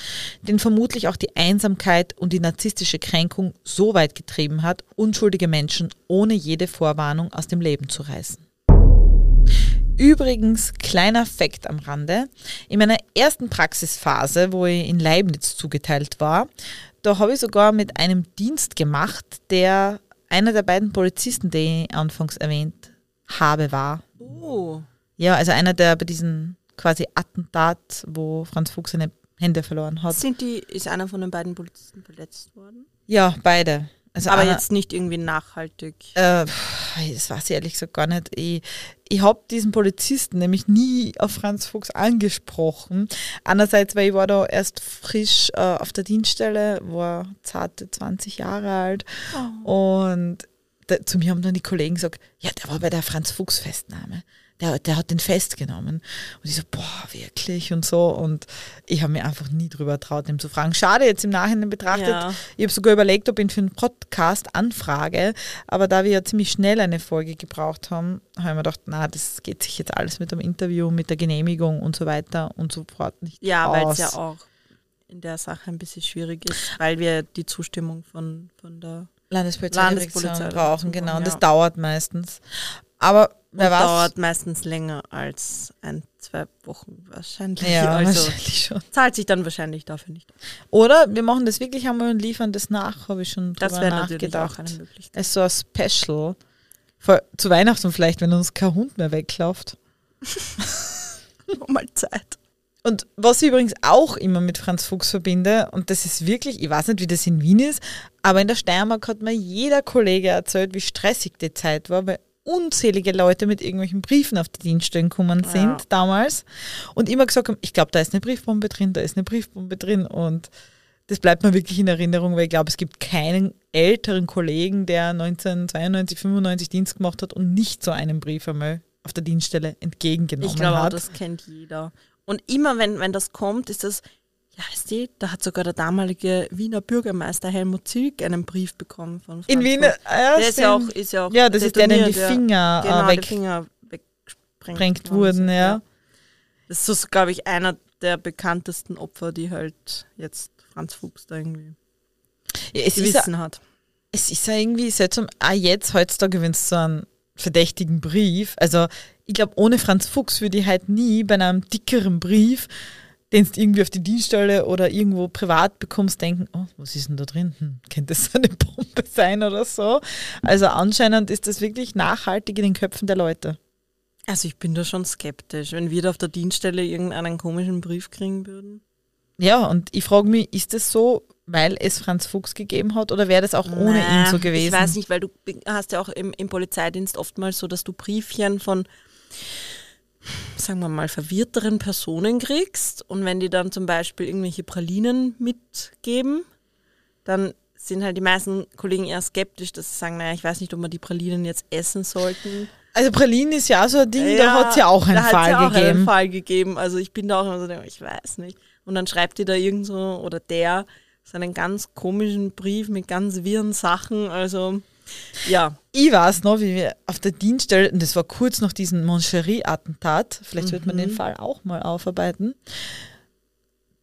den vermutlich auch die Einsamkeit und die narzisstische Kränkung so weit getrieben hat, unschuldige Menschen ohne jede Vorwarnung aus dem Leben zu reißen. Übrigens, kleiner Fakt am Rande. In meiner ersten Praxisphase, wo ich in Leibniz zugeteilt war, da habe ich sogar mit einem Dienst gemacht, der einer der beiden Polizisten, die ich anfangs erwähnt habe, war. Oh. Ja, also einer, der bei diesem quasi Attentat, wo Franz Fuchs seine Hände verloren hat. Sind die, ist einer von den beiden Polizisten verletzt worden? Ja, beide. Also Aber einer, jetzt nicht irgendwie nachhaltig. Äh, das weiß ich ehrlich gesagt gar nicht. Ich, ich habe diesen Polizisten nämlich nie auf Franz Fuchs angesprochen. Einerseits, weil ich war da erst frisch äh, auf der Dienststelle, war zarte 20 Jahre alt und da, zu mir haben dann die Kollegen gesagt, ja, der war bei der Franz Fuchs Festnahme. Der, der hat den festgenommen. Und ich so, boah, wirklich und so. Und ich habe mir einfach nie drüber traut, ihm zu fragen. Schade jetzt im Nachhinein betrachtet. Ja. Ich habe sogar überlegt, ob ich ihn für einen Podcast anfrage. Aber da wir ja ziemlich schnell eine Folge gebraucht haben, habe ich mir gedacht, na, das geht sich jetzt alles mit dem Interview, mit der Genehmigung und so weiter und so fort nicht Ja, weil es ja auch in der Sache ein bisschen schwierig ist, weil wir die Zustimmung von, von der Landespolizeidirektion Landespolizei brauchen, genau. Und das dauert meistens. Aber wer und weiß. dauert meistens länger als ein, zwei Wochen wahrscheinlich. ja, also wahrscheinlich schon. zahlt sich dann wahrscheinlich dafür nicht. Oder wir machen das wirklich einmal und liefern das nach, habe ich schon Das drüber wäre natürlich auch nachgedacht. eine Möglichkeit. Es ist so ein Special. Vor, zu Weihnachten vielleicht, wenn uns kein Hund mehr wegläuft. Mal Zeit. Und was ich übrigens auch immer mit Franz Fuchs verbinde, und das ist wirklich, ich weiß nicht, wie das in Wien ist, aber in der Steiermark hat mir jeder Kollege erzählt, wie stressig die Zeit war, weil unzählige Leute mit irgendwelchen Briefen auf die Dienststellen gekommen sind Ja. damals und immer gesagt haben, ich glaube, da ist eine Briefbombe drin, da ist eine Briefbombe drin und das bleibt mir wirklich in Erinnerung, weil ich glaube, es gibt keinen älteren Kollegen, der 1992, 95 Dienst gemacht hat und nicht so einen Brief einmal auf der Dienststelle entgegengenommen Ich glaube auch, hat. das kennt jeder. Und immer, wenn, wenn das kommt, ist das, ja, weißt du, da hat sogar der damalige Wiener Bürgermeister Helmut Zilk einen Brief bekommen von Franz in Wien, ah, ja, Der ist ja, auch, ist ja auch Ja, das ist der, dem die ja. Finger genau, äh, die Finger weggesprengt wurden, ja. Das ist, so, glaube ich, einer der bekanntesten Opfer, die halt jetzt Franz Fuchs da irgendwie ja ja, gewissen hat. es ist ja irgendwie seltsam, auch jetzt heutzutage, wenn es so einen verdächtigen Brief, also ich glaube, ohne Franz Fuchs würde ich halt nie bei einem dickeren Brief, den du irgendwie auf die Dienststelle oder irgendwo privat bekommst, denken, oh, was ist denn da drin? Hm, könnte das eine Bombe sein oder so? Also anscheinend ist das wirklich nachhaltig in den Köpfen der Leute. Also ich bin da schon skeptisch, wenn wir da auf der Dienststelle irgendeinen komischen Brief kriegen würden. Ja, und ich frage mich, ist das so, weil es Franz Fuchs gegeben hat oder wäre das auch ohne ihn so gewesen? Ich weiß nicht, weil du hast ja auch im, im Polizeidienst oftmals so, dass du Briefchen von sagen wir mal, verwirrteren Personen kriegst und wenn die dann zum Beispiel irgendwelche Pralinen mitgeben, dann sind halt die meisten Kollegen eher skeptisch, dass sie sagen, naja, ich weiß nicht, ob wir die Pralinen jetzt essen sollten. Also Pralinen ist ja so ein Ding, da hat es ja auch einen da Fall ja auch gegeben. einen Fall gegeben. Also ich bin da auch immer so, ich weiß nicht. Und dann schreibt die da irgend so, oder der, so einen ganz komischen Brief mit ganz wirren Sachen. Also, ja. Ich weiß noch, wie wir auf der Dienststelle, und das war kurz nach diesem Moncherie-Attentat, vielleicht wird man den Fall auch mal aufarbeiten.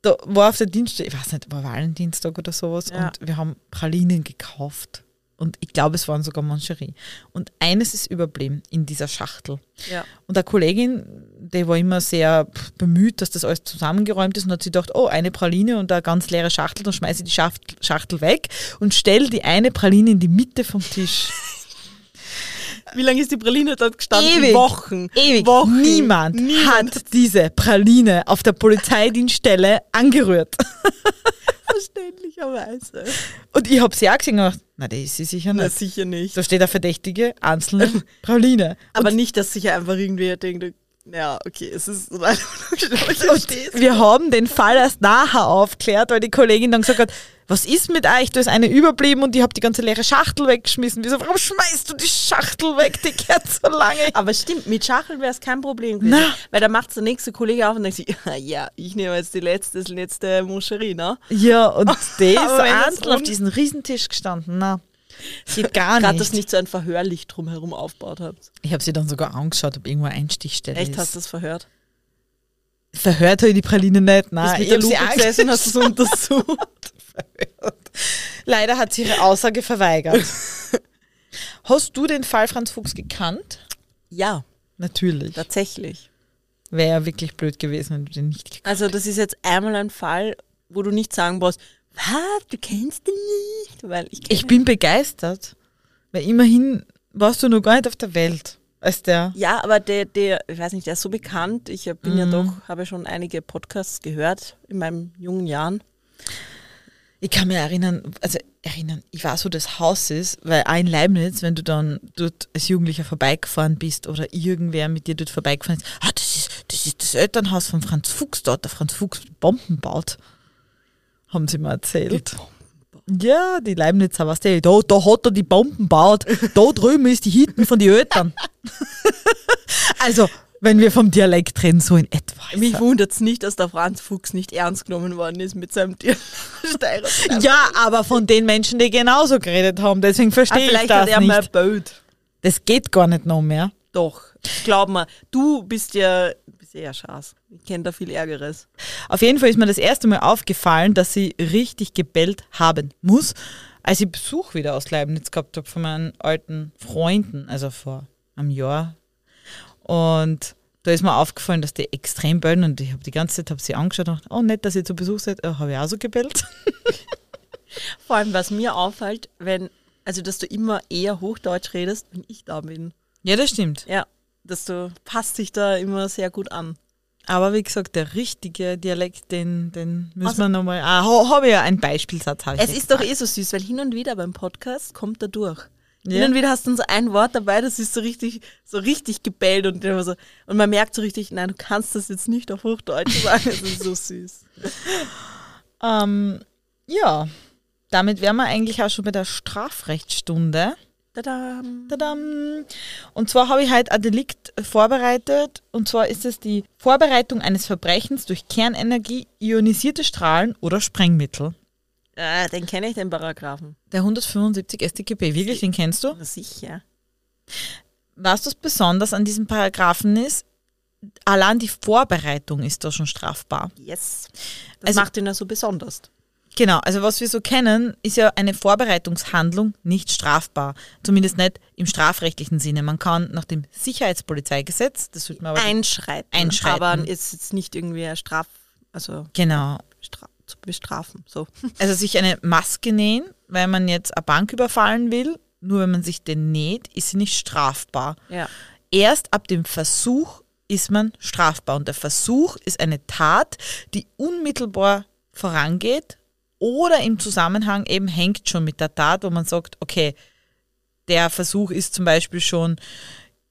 Da war auf der Dienststelle, ich weiß nicht, war Valentinstag oder sowas, Ja. und wir haben Pralinen gekauft. Und ich glaube, es waren sogar Moncherie. Und eines ist überblieben in dieser Schachtel. ja. Und eine Kollegin, die war immer sehr bemüht, dass das alles zusammengeräumt ist und hat sie gedacht, oh, eine Praline und eine ganz leere Schachtel, dann schmeiße ich die Schachtel, weg und stelle die eine Praline in die Mitte vom Tisch. Wie lange ist die Praline dort gestanden? Ewig. Wochen. Ewig. Wochen. Niemand, Niemand. hat diese Praline auf der Polizeidienststelle angerührt. Verständlicherweise. Und ich habe sie auch gesehen und gedacht, na, das ist sie sicher Na, nicht. sicher nicht. Da steht eine verdächtige einzelne Praline. Aber nicht, dass sich einfach irgendwie denkt, ja, okay, es ist so Und wir haben den Fall erst nachher aufklärt, weil die Kollegin dann gesagt hat, was ist mit euch? Da ist eine überblieben und ich habe die ganze leere Schachtel weggeschmissen. Wieso, warum schmeißt du die Schachtel weg? Die gehört so lange. Aber stimmt, mit Schachel wäre es kein Problem gewesen. Na. Weil da macht der nächste Kollege auf und denkt sich, ja, ich nehme jetzt die letzte, das letzte Moscherie, ne? Ja, und der ist einzeln auf diesem Riesentisch gestanden. Na, geht gar Gerade, nicht. dass nicht so ein Verhörlicht drumherum aufgebaut habt. Ich habe sie dann sogar angeschaut, ob irgendwo eine Einstichstelle Echt, ist. hast du das verhört? Verhört habe ich die Praline nicht. Nein, ich habe sie Lupe gesessen und hast es untersucht. verhört. Leider hat sie ihre Aussage verweigert. Hast du den Fall Franz Fuchs gekannt? ja, Natürlich. tatsächlich. Wäre ja wirklich blöd gewesen, wenn du den nicht gekannt Also das ist jetzt einmal ein Fall, wo du nicht sagen brauchst, was, du kennst den nicht? Weil ich Ich bin begeistert, weil immerhin warst du noch gar nicht auf der Welt, als der. Ja, aber der, der, ich weiß nicht, der ist so bekannt. Ich bin ja Mhm. doch, habe schon einige Podcasts gehört in meinen jungen Jahren. Ich kann mich erinnern, also erinnern, ich weiß, wo das Haus ist, weil auch in Leibniz, wenn du dann dort als Jugendlicher vorbeigefahren bist oder irgendwer mit dir dort vorbeigefahren ist, ah, das ist das, ist das Elternhaus von Franz Fuchs dort, der Franz Fuchs Bomben baut. Haben sie mir erzählt. Ja, die Leibnizer, weißt du, da, da hat er die Bomben baut, da drüben ist die Hitten von den Eltern. also, wenn wir vom Dialekt reden, so in etwa. Mich er. wundert es nicht, dass der Franz Fuchs nicht ernst genommen worden ist mit seinem Steirer. Ja, aber von den Menschen, die genauso geredet haben, deswegen Ah, verstehe ich vielleicht das hat er mal nicht. Boot. Das geht gar nicht noch mehr. Doch, glaub mir, du bist ja bist eher Schaß. Ich kenne da viel Ärgeres. Auf jeden Fall ist mir das erste Mal aufgefallen, dass sie richtig gebellt haben muss, als ich Besuch wieder aus Leibniz gehabt habe von meinen alten Freunden, also vor einem Jahr. Und da ist mir aufgefallen, dass die extrem bellen und ich habe die ganze Zeit hab sie angeschaut und gedacht, oh nett, dass ihr zu Besuch seid, oh, habe ich auch so gebellt. Vor allem, was mir auffällt, wenn, also dass du immer eher Hochdeutsch redest, wenn ich da bin. Ja, das stimmt. Ja, dass du passt dich da immer sehr gut an. Aber wie gesagt, der richtige Dialekt, den, den müssen Also- wir nochmal. Ah, ha- habe ich ja einen Beispielsatz. Es ist doch gesagt. eh so süß, weil hin und wieder beim Podcast kommt er durch. Ja. Hin und wieder hast du so ein Wort dabei, das ist so richtig, so richtig gebellt und immer so, und man merkt so richtig, nein, du kannst das jetzt nicht auf Hochdeutsch sagen, es ist so süß. Ähm, ja, damit wären wir eigentlich auch schon bei der Strafrechtsstunde. Tada. Tadam. Und zwar habe ich heute ein Delikt vorbereitet. Und zwar ist es die Vorbereitung eines Verbrechens durch Kernenergie, ionisierte Strahlen oder Sprengmittel. Äh, den kenne ich, den Paragraphen. Der 175 StGB, wirklich, den kennst du? Na sicher. Was das besonders an diesem Paragraphen ist, allein die Vorbereitung ist da schon strafbar. Yes. Das Also- macht ihn ja so besonders. Genau, also was wir so kennen, ist ja eine Vorbereitungshandlung nicht strafbar. Zumindest nicht im strafrechtlichen Sinne. Man kann nach dem Sicherheitspolizeigesetz, das sollte man aber. Einschreiten. Einschreiten. Aber ist jetzt nicht irgendwie ein Straf, also genau. stra zu bestrafen. So. Also sich eine Maske nähen, weil man jetzt eine Bank überfallen will, nur wenn man sich den näht, ist sie nicht strafbar. Ja. Erst ab dem Versuch ist man strafbar. Und der Versuch ist eine Tat, die unmittelbar vorangeht oder im Zusammenhang eben hängt schon mit der Tat, wo man sagt, okay, der Versuch ist zum Beispiel schon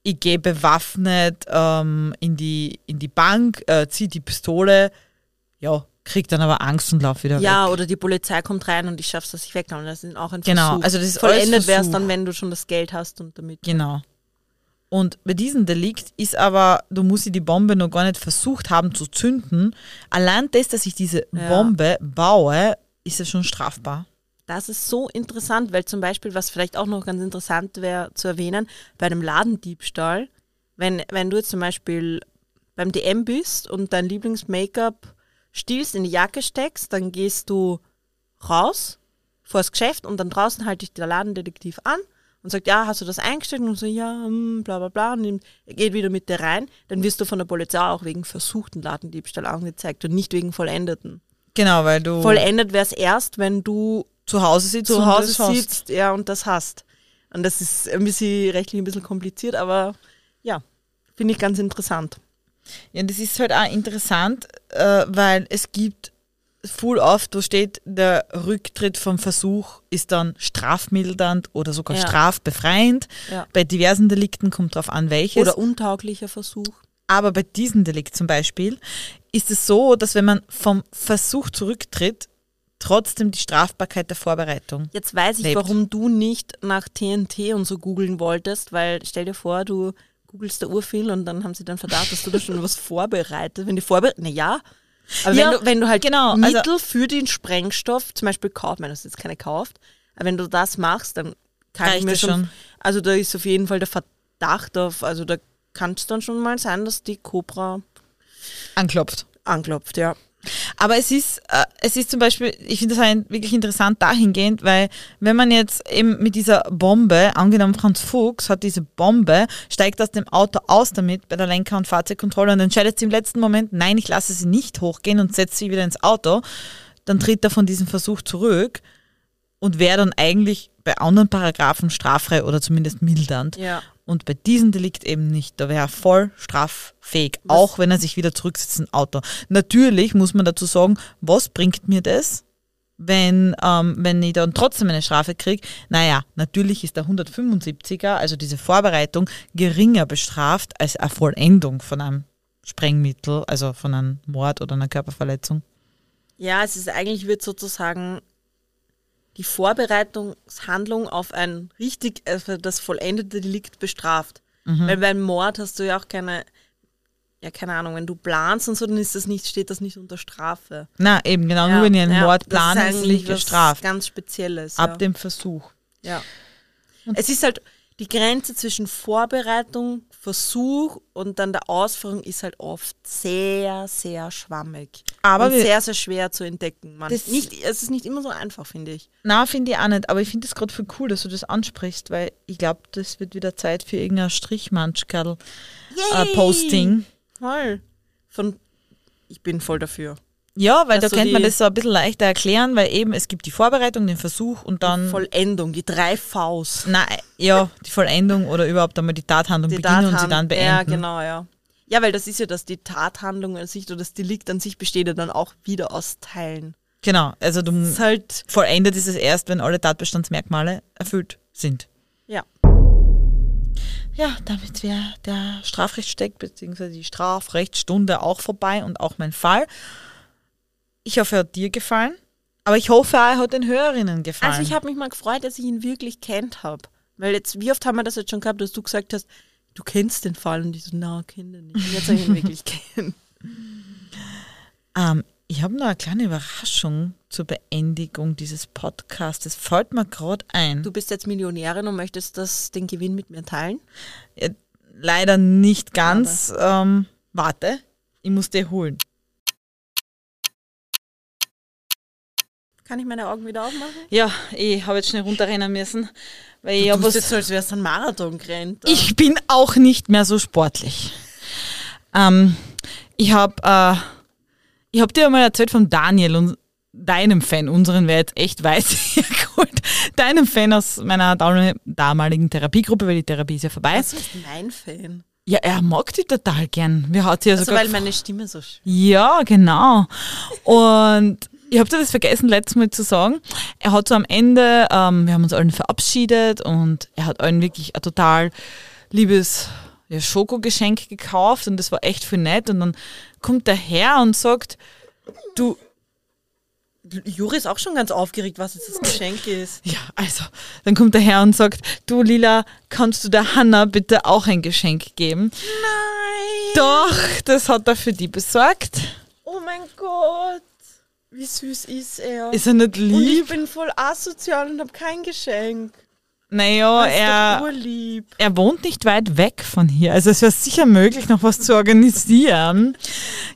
ich gehe bewaffnet ähm, in, die, in die Bank, äh, ziehe die Pistole, ja, krieg dann aber Angst und lauf wieder Ja, weg. oder die Polizei kommt rein und ich schaff's, dass ich wegkomme. Das ist auch ein Genau, Versuch. also das ist Vollendet wär's Versuch. dann, wenn du schon das Geld hast und damit. Genau. Und bei diesem Delikt ist aber, du musst die Bombe noch gar nicht versucht haben zu zünden. Allein das, dass ich diese Ja. Bombe baue, ist ja schon strafbar. Das ist so interessant, weil zum Beispiel, was vielleicht auch noch ganz interessant wäre zu erwähnen, bei einem Ladendiebstahl, wenn, wenn du jetzt zum Beispiel beim DM bist und dein Lieblings-Make-up stiehlst, in die Jacke steckst, dann gehst du raus vor das Geschäft und dann draußen halte dich der Ladendetektiv an und sagt, ja, hast du das eingestellt? Und so, ja, hm, bla bla bla. Und geht wieder mit dir rein. Dann wirst du von der Polizei auch wegen versuchten Ladendiebstahl angezeigt und nicht wegen vollendeten. Genau, weil du Vollendet wäre es erst, wenn du zu Hause sitzt zu und Hause das hast. sitzt, ja, und das hast. Und das ist ein bisschen rechtlich ein bisschen kompliziert, aber ja, finde ich ganz interessant. Ja, das ist halt auch interessant, äh, weil es gibt full oft, wo steht, der Rücktritt vom Versuch ist dann strafmildernd oder sogar Ja. strafbefreiend. Ja. Bei diversen Delikten kommt drauf an, welches. Oder untauglicher Versuch. Aber bei diesem Delikt zum Beispiel ist es so, dass wenn man vom Versuch zurücktritt, trotzdem die Strafbarkeit der Vorbereitung. Jetzt weiß ich, Lebt. warum du nicht nach TNT und so googeln wolltest, weil stell dir vor, du googelst da urviel und dann haben sie dann Verdacht, dass du da schon was vorbereitet. Wenn die vorbereitet, na ja. Aber Ja, wenn, du, wenn du halt genau, also- Mittel für den Sprengstoff, zum Beispiel kauft, wenn du jetzt keine kauft, aber wenn du das machst, dann kann ich mir schon, schon. also da ist auf jeden Fall der Verdacht auf, also da kann es dann schon mal sein, dass die Cobra Anklopft. anklopft, ja. Aber es ist, äh, es ist zum Beispiel, ich finde das ein, wirklich interessant dahingehend, weil wenn man jetzt eben mit dieser Bombe, angenommen Franz Fuchs hat diese Bombe, steigt aus dem Auto aus damit bei der Lenker- und Fahrzeugkontrolle und entscheidet sich im letzten Moment, nein, ich lasse sie nicht hochgehen und setze sie wieder ins Auto, dann tritt er von diesem Versuch zurück und wäre dann eigentlich bei anderen Paragraphen straffrei oder zumindest mildernd. Ja. Und bei diesem Delikt eben nicht. Da wäre er voll straffähig, auch wenn er sich wieder zurücksetzt ins Auto. Natürlich muss man dazu sagen, was bringt mir das, wenn, ähm, wenn ich dann trotzdem eine Strafe kriege? Naja, natürlich ist der 175er, also diese Vorbereitung, geringer bestraft als eine Vollendung von einem Sprengmittel, also von einem Mord oder einer Körperverletzung. Ja, es ist eigentlich wird sozusagen die Vorbereitungshandlung auf ein richtig, also das vollendete Delikt bestraft. Weil beim Mord hast du ja auch keine, ja, keine Ahnung, wenn du planst und so, dann ist das nicht, steht das nicht unter Strafe. Na, eben, genau, ja, nur wenn ich einen ja, Mord das plane, ist es eigentlich nicht was gestraft. ganz Spezielles. Ab ja. dem Versuch. Ja. Es ist halt die Grenze zwischen Vorbereitung, Versuch und dann der Ausführung ist halt oft sehr, sehr schwammig. Aber sehr, sehr schwer zu entdecken. Man, nicht, es ist nicht immer so einfach, finde ich. Na, finde ich auch nicht, aber ich finde es gerade voll cool, dass du das ansprichst, weil ich glaube, das wird wieder Zeit für irgendein Strichmanschkerl-Posting. Voll. Von, ich bin voll dafür. Ja, weil Dass da du könnte man die- das so ein bisschen leichter erklären, weil eben es gibt die Vorbereitung, den Versuch und dann. Vollendung, die drei Vs. na, ja, die Vollendung oder überhaupt einmal die Tathandlung Die beginnen und sie Tathand- dann beenden. Ja, genau, ja. Ja, weil das ist ja, dass die Tathandlung an sich oder das Delikt an sich besteht ja dann auch wieder aus Teilen. Genau, also du ist halt, vollendet ist es erst, wenn alle Tatbestandsmerkmale erfüllt sind. ja. Ja, damit wäre der Strafrechtssteck bzw. die Strafrechtsstunde auch vorbei und auch mein Fall. Ich hoffe, er hat dir gefallen. Aber ich hoffe, er hat den Hörerinnen gefallen. Also ich habe mich mal gefreut, dass ich ihn wirklich kennt habe. Weil jetzt, wie oft haben wir das jetzt schon gehabt, dass du gesagt hast, du kennst den Fall und ich so, na, kenne den nicht. Und jetzt habe ich ihn wirklich kennen. ähm, ich habe noch eine kleine Überraschung zur Beendigung dieses Podcasts. Es fällt mir gerade ein. Du bist jetzt Millionärin und möchtest das, den Gewinn mit mir teilen? Leider nicht ganz. Ähm, warte, ich muss dir holen. Kann ich meine Augen wieder aufmachen? Ja, ich habe jetzt schnell runterrennen müssen. Weil ich Du hab tust jetzt so, als wärst du ein Marathon gerannt. Ich bin auch nicht mehr so sportlich. Ähm, ich habe äh, ich hab dir mal erzählt von Daniel und deinem Fan, unseren wäre jetzt echt weit hergeholt, deinem Fan aus meiner dam- damaligen Therapiegruppe, weil die Therapie ist ja vorbei. Was ist mein Fan? Ja, er mag die total gern. Wir hat sie Also sogar weil meine Stimme so schön ja, genau. Und ich habe dir das vergessen, letztes Mal zu sagen. Er hat so am Ende, ähm, wir haben uns allen verabschiedet und er hat allen wirklich ein total liebes ja, Schokogeschenk gekauft und das war echt viel nett. Und dann kommt der Herr und sagt, du, Juri ist auch schon ganz aufgeregt, was jetzt das Geschenk ist. ja, also, dann kommt der Herr und sagt, du Lila, kannst du der Hanna bitte auch ein Geschenk geben? Nein! Doch, das hat er für die besorgt. Oh mein Gott! Wie süß ist er? Ist er nicht und ich lieb? bin voll asozial und habe kein Geschenk. Naja, er, er wohnt nicht weit weg von hier. Also es wäre sicher möglich, noch was zu organisieren.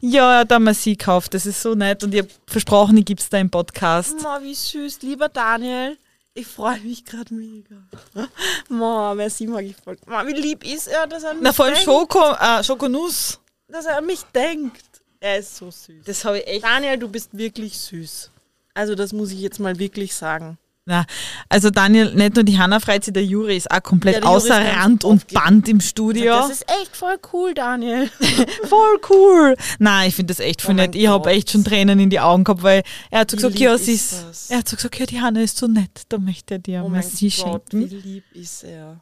Ja, er hat einmal sie gekauft. Das ist so nett. Und habe versprochen, ich gib's da im Podcast. Ma, wie süß, lieber Daniel. Ich freue mich gerade mega. Ma, merci, mag ich voll. Ma, wie lieb ist er, dass er an Na, mich vor allem denkt. Schoko, äh, Schokonuss. Dass er an mich denkt. Er ist so süß. Das habe ich echt. Daniel, du bist wirklich süß. Also das muss ich jetzt mal wirklich sagen. Na, also Daniel, nicht nur die Hanna freut sich, der Juri ist auch komplett Ja, außer ist Rand und. Band im Studio. Das ist echt voll cool, Daniel. voll cool. Nein, ich finde das echt voll Oh nett. Ich habe echt schon Tränen in die Augen gehabt, weil er hat so Wie gesagt, ja, ist sie ist, das? er hat so gesagt, ja, die Hanna ist so nett, da möchte er dir Oh mal sie Gott, wie schenken. lieb ist er.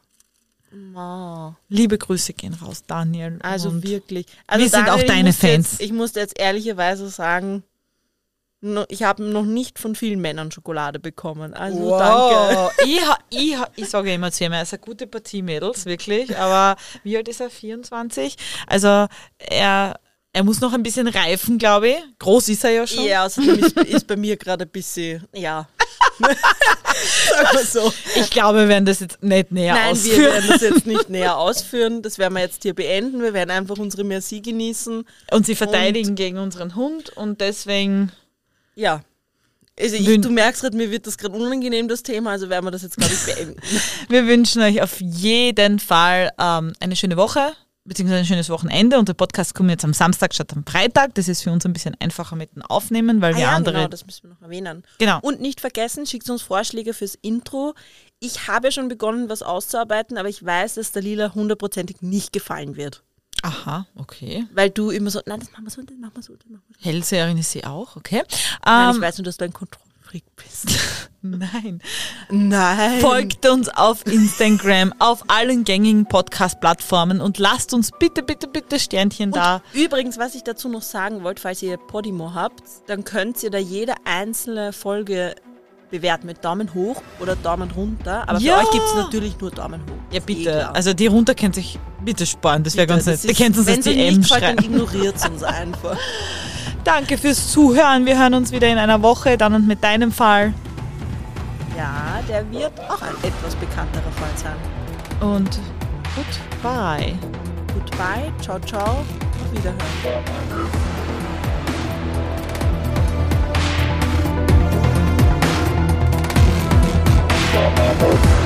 Liebe Grüße gehen raus, Daniel. Also wirklich. Also wir sind auch ich deine Fans. Jetzt, ich muss jetzt ehrlicherweise sagen, ich habe noch nicht von vielen Männern Schokolade bekommen. Also danke. Wow. Ich, ha, ich, ha, ich sage immer zu ihm, er ist eine gute Partie Mädels, wirklich. Aber wie alt ist er? 24? Also er, er muss noch ein bisschen reifen, glaube ich. Groß ist er ja schon. Ja, außerdem ist, ist bei mir gerade ein bisschen, ja. Sag mal so. Ich glaube, wir werden das jetzt nicht näher Nein, wir ausführen. werden das jetzt nicht näher ausführen. Das werden wir jetzt hier beenden. Wir werden einfach unsere Merci genießen. Und sie verteidigen gegen unseren Hund und deswegen Ja. Also ich, du merkst gerade, mir wird das gerade unangenehm, das Thema, also werden wir das jetzt, glaube ich, beenden. wir wünschen euch auf jeden Fall ähm, eine schöne Woche beziehungsweise ein schönes Wochenende. Unser Podcast kommt jetzt am Samstag statt am Freitag. Das ist für uns ein bisschen einfacher mit dem Aufnehmen, weil Ah wir ja, andere. genau, das müssen wir noch erwähnen. Genau. Und nicht vergessen, schickt uns Vorschläge fürs Intro. Ich habe schon begonnen, was auszuarbeiten, aber ich weiß, dass der Lila hundertprozentig nicht gefallen wird. Aha, okay. Weil du immer so, nein, das machen wir so, das machen wir so, das machen wir so. Hellseherin ist sie auch, okay. Nein, Ähm, ich weiß nur, dass du ein Kontrollfreak bist. nein. Nein. Folgt uns auf Instagram, auf allen gängigen Podcast-Plattformen und lasst uns bitte, bitte, bitte Sternchen da. Übrigens, was ich dazu noch sagen wollte, falls ihr Podimo habt, dann könnt ihr da jede einzelne Folge bewerten mit Daumen hoch oder Daumen runter. Aber Ja. für euch gibt es natürlich nur Daumen hoch. Ja, eh bitte. klar. Also die runter könnt sich bitte sparen, das wäre ganz nett. Ihr könnt uns euch DM nicht gefällt, dann schreiben. ignoriert uns einfach. Danke fürs Zuhören. Wir hören uns wieder in einer Woche, dann und mit deinem Fall. Ja, der wird auch ein etwas bekannterer Fall sein. Und goodbye. Goodbye, ciao, ciao, auf Wiederhören. Thank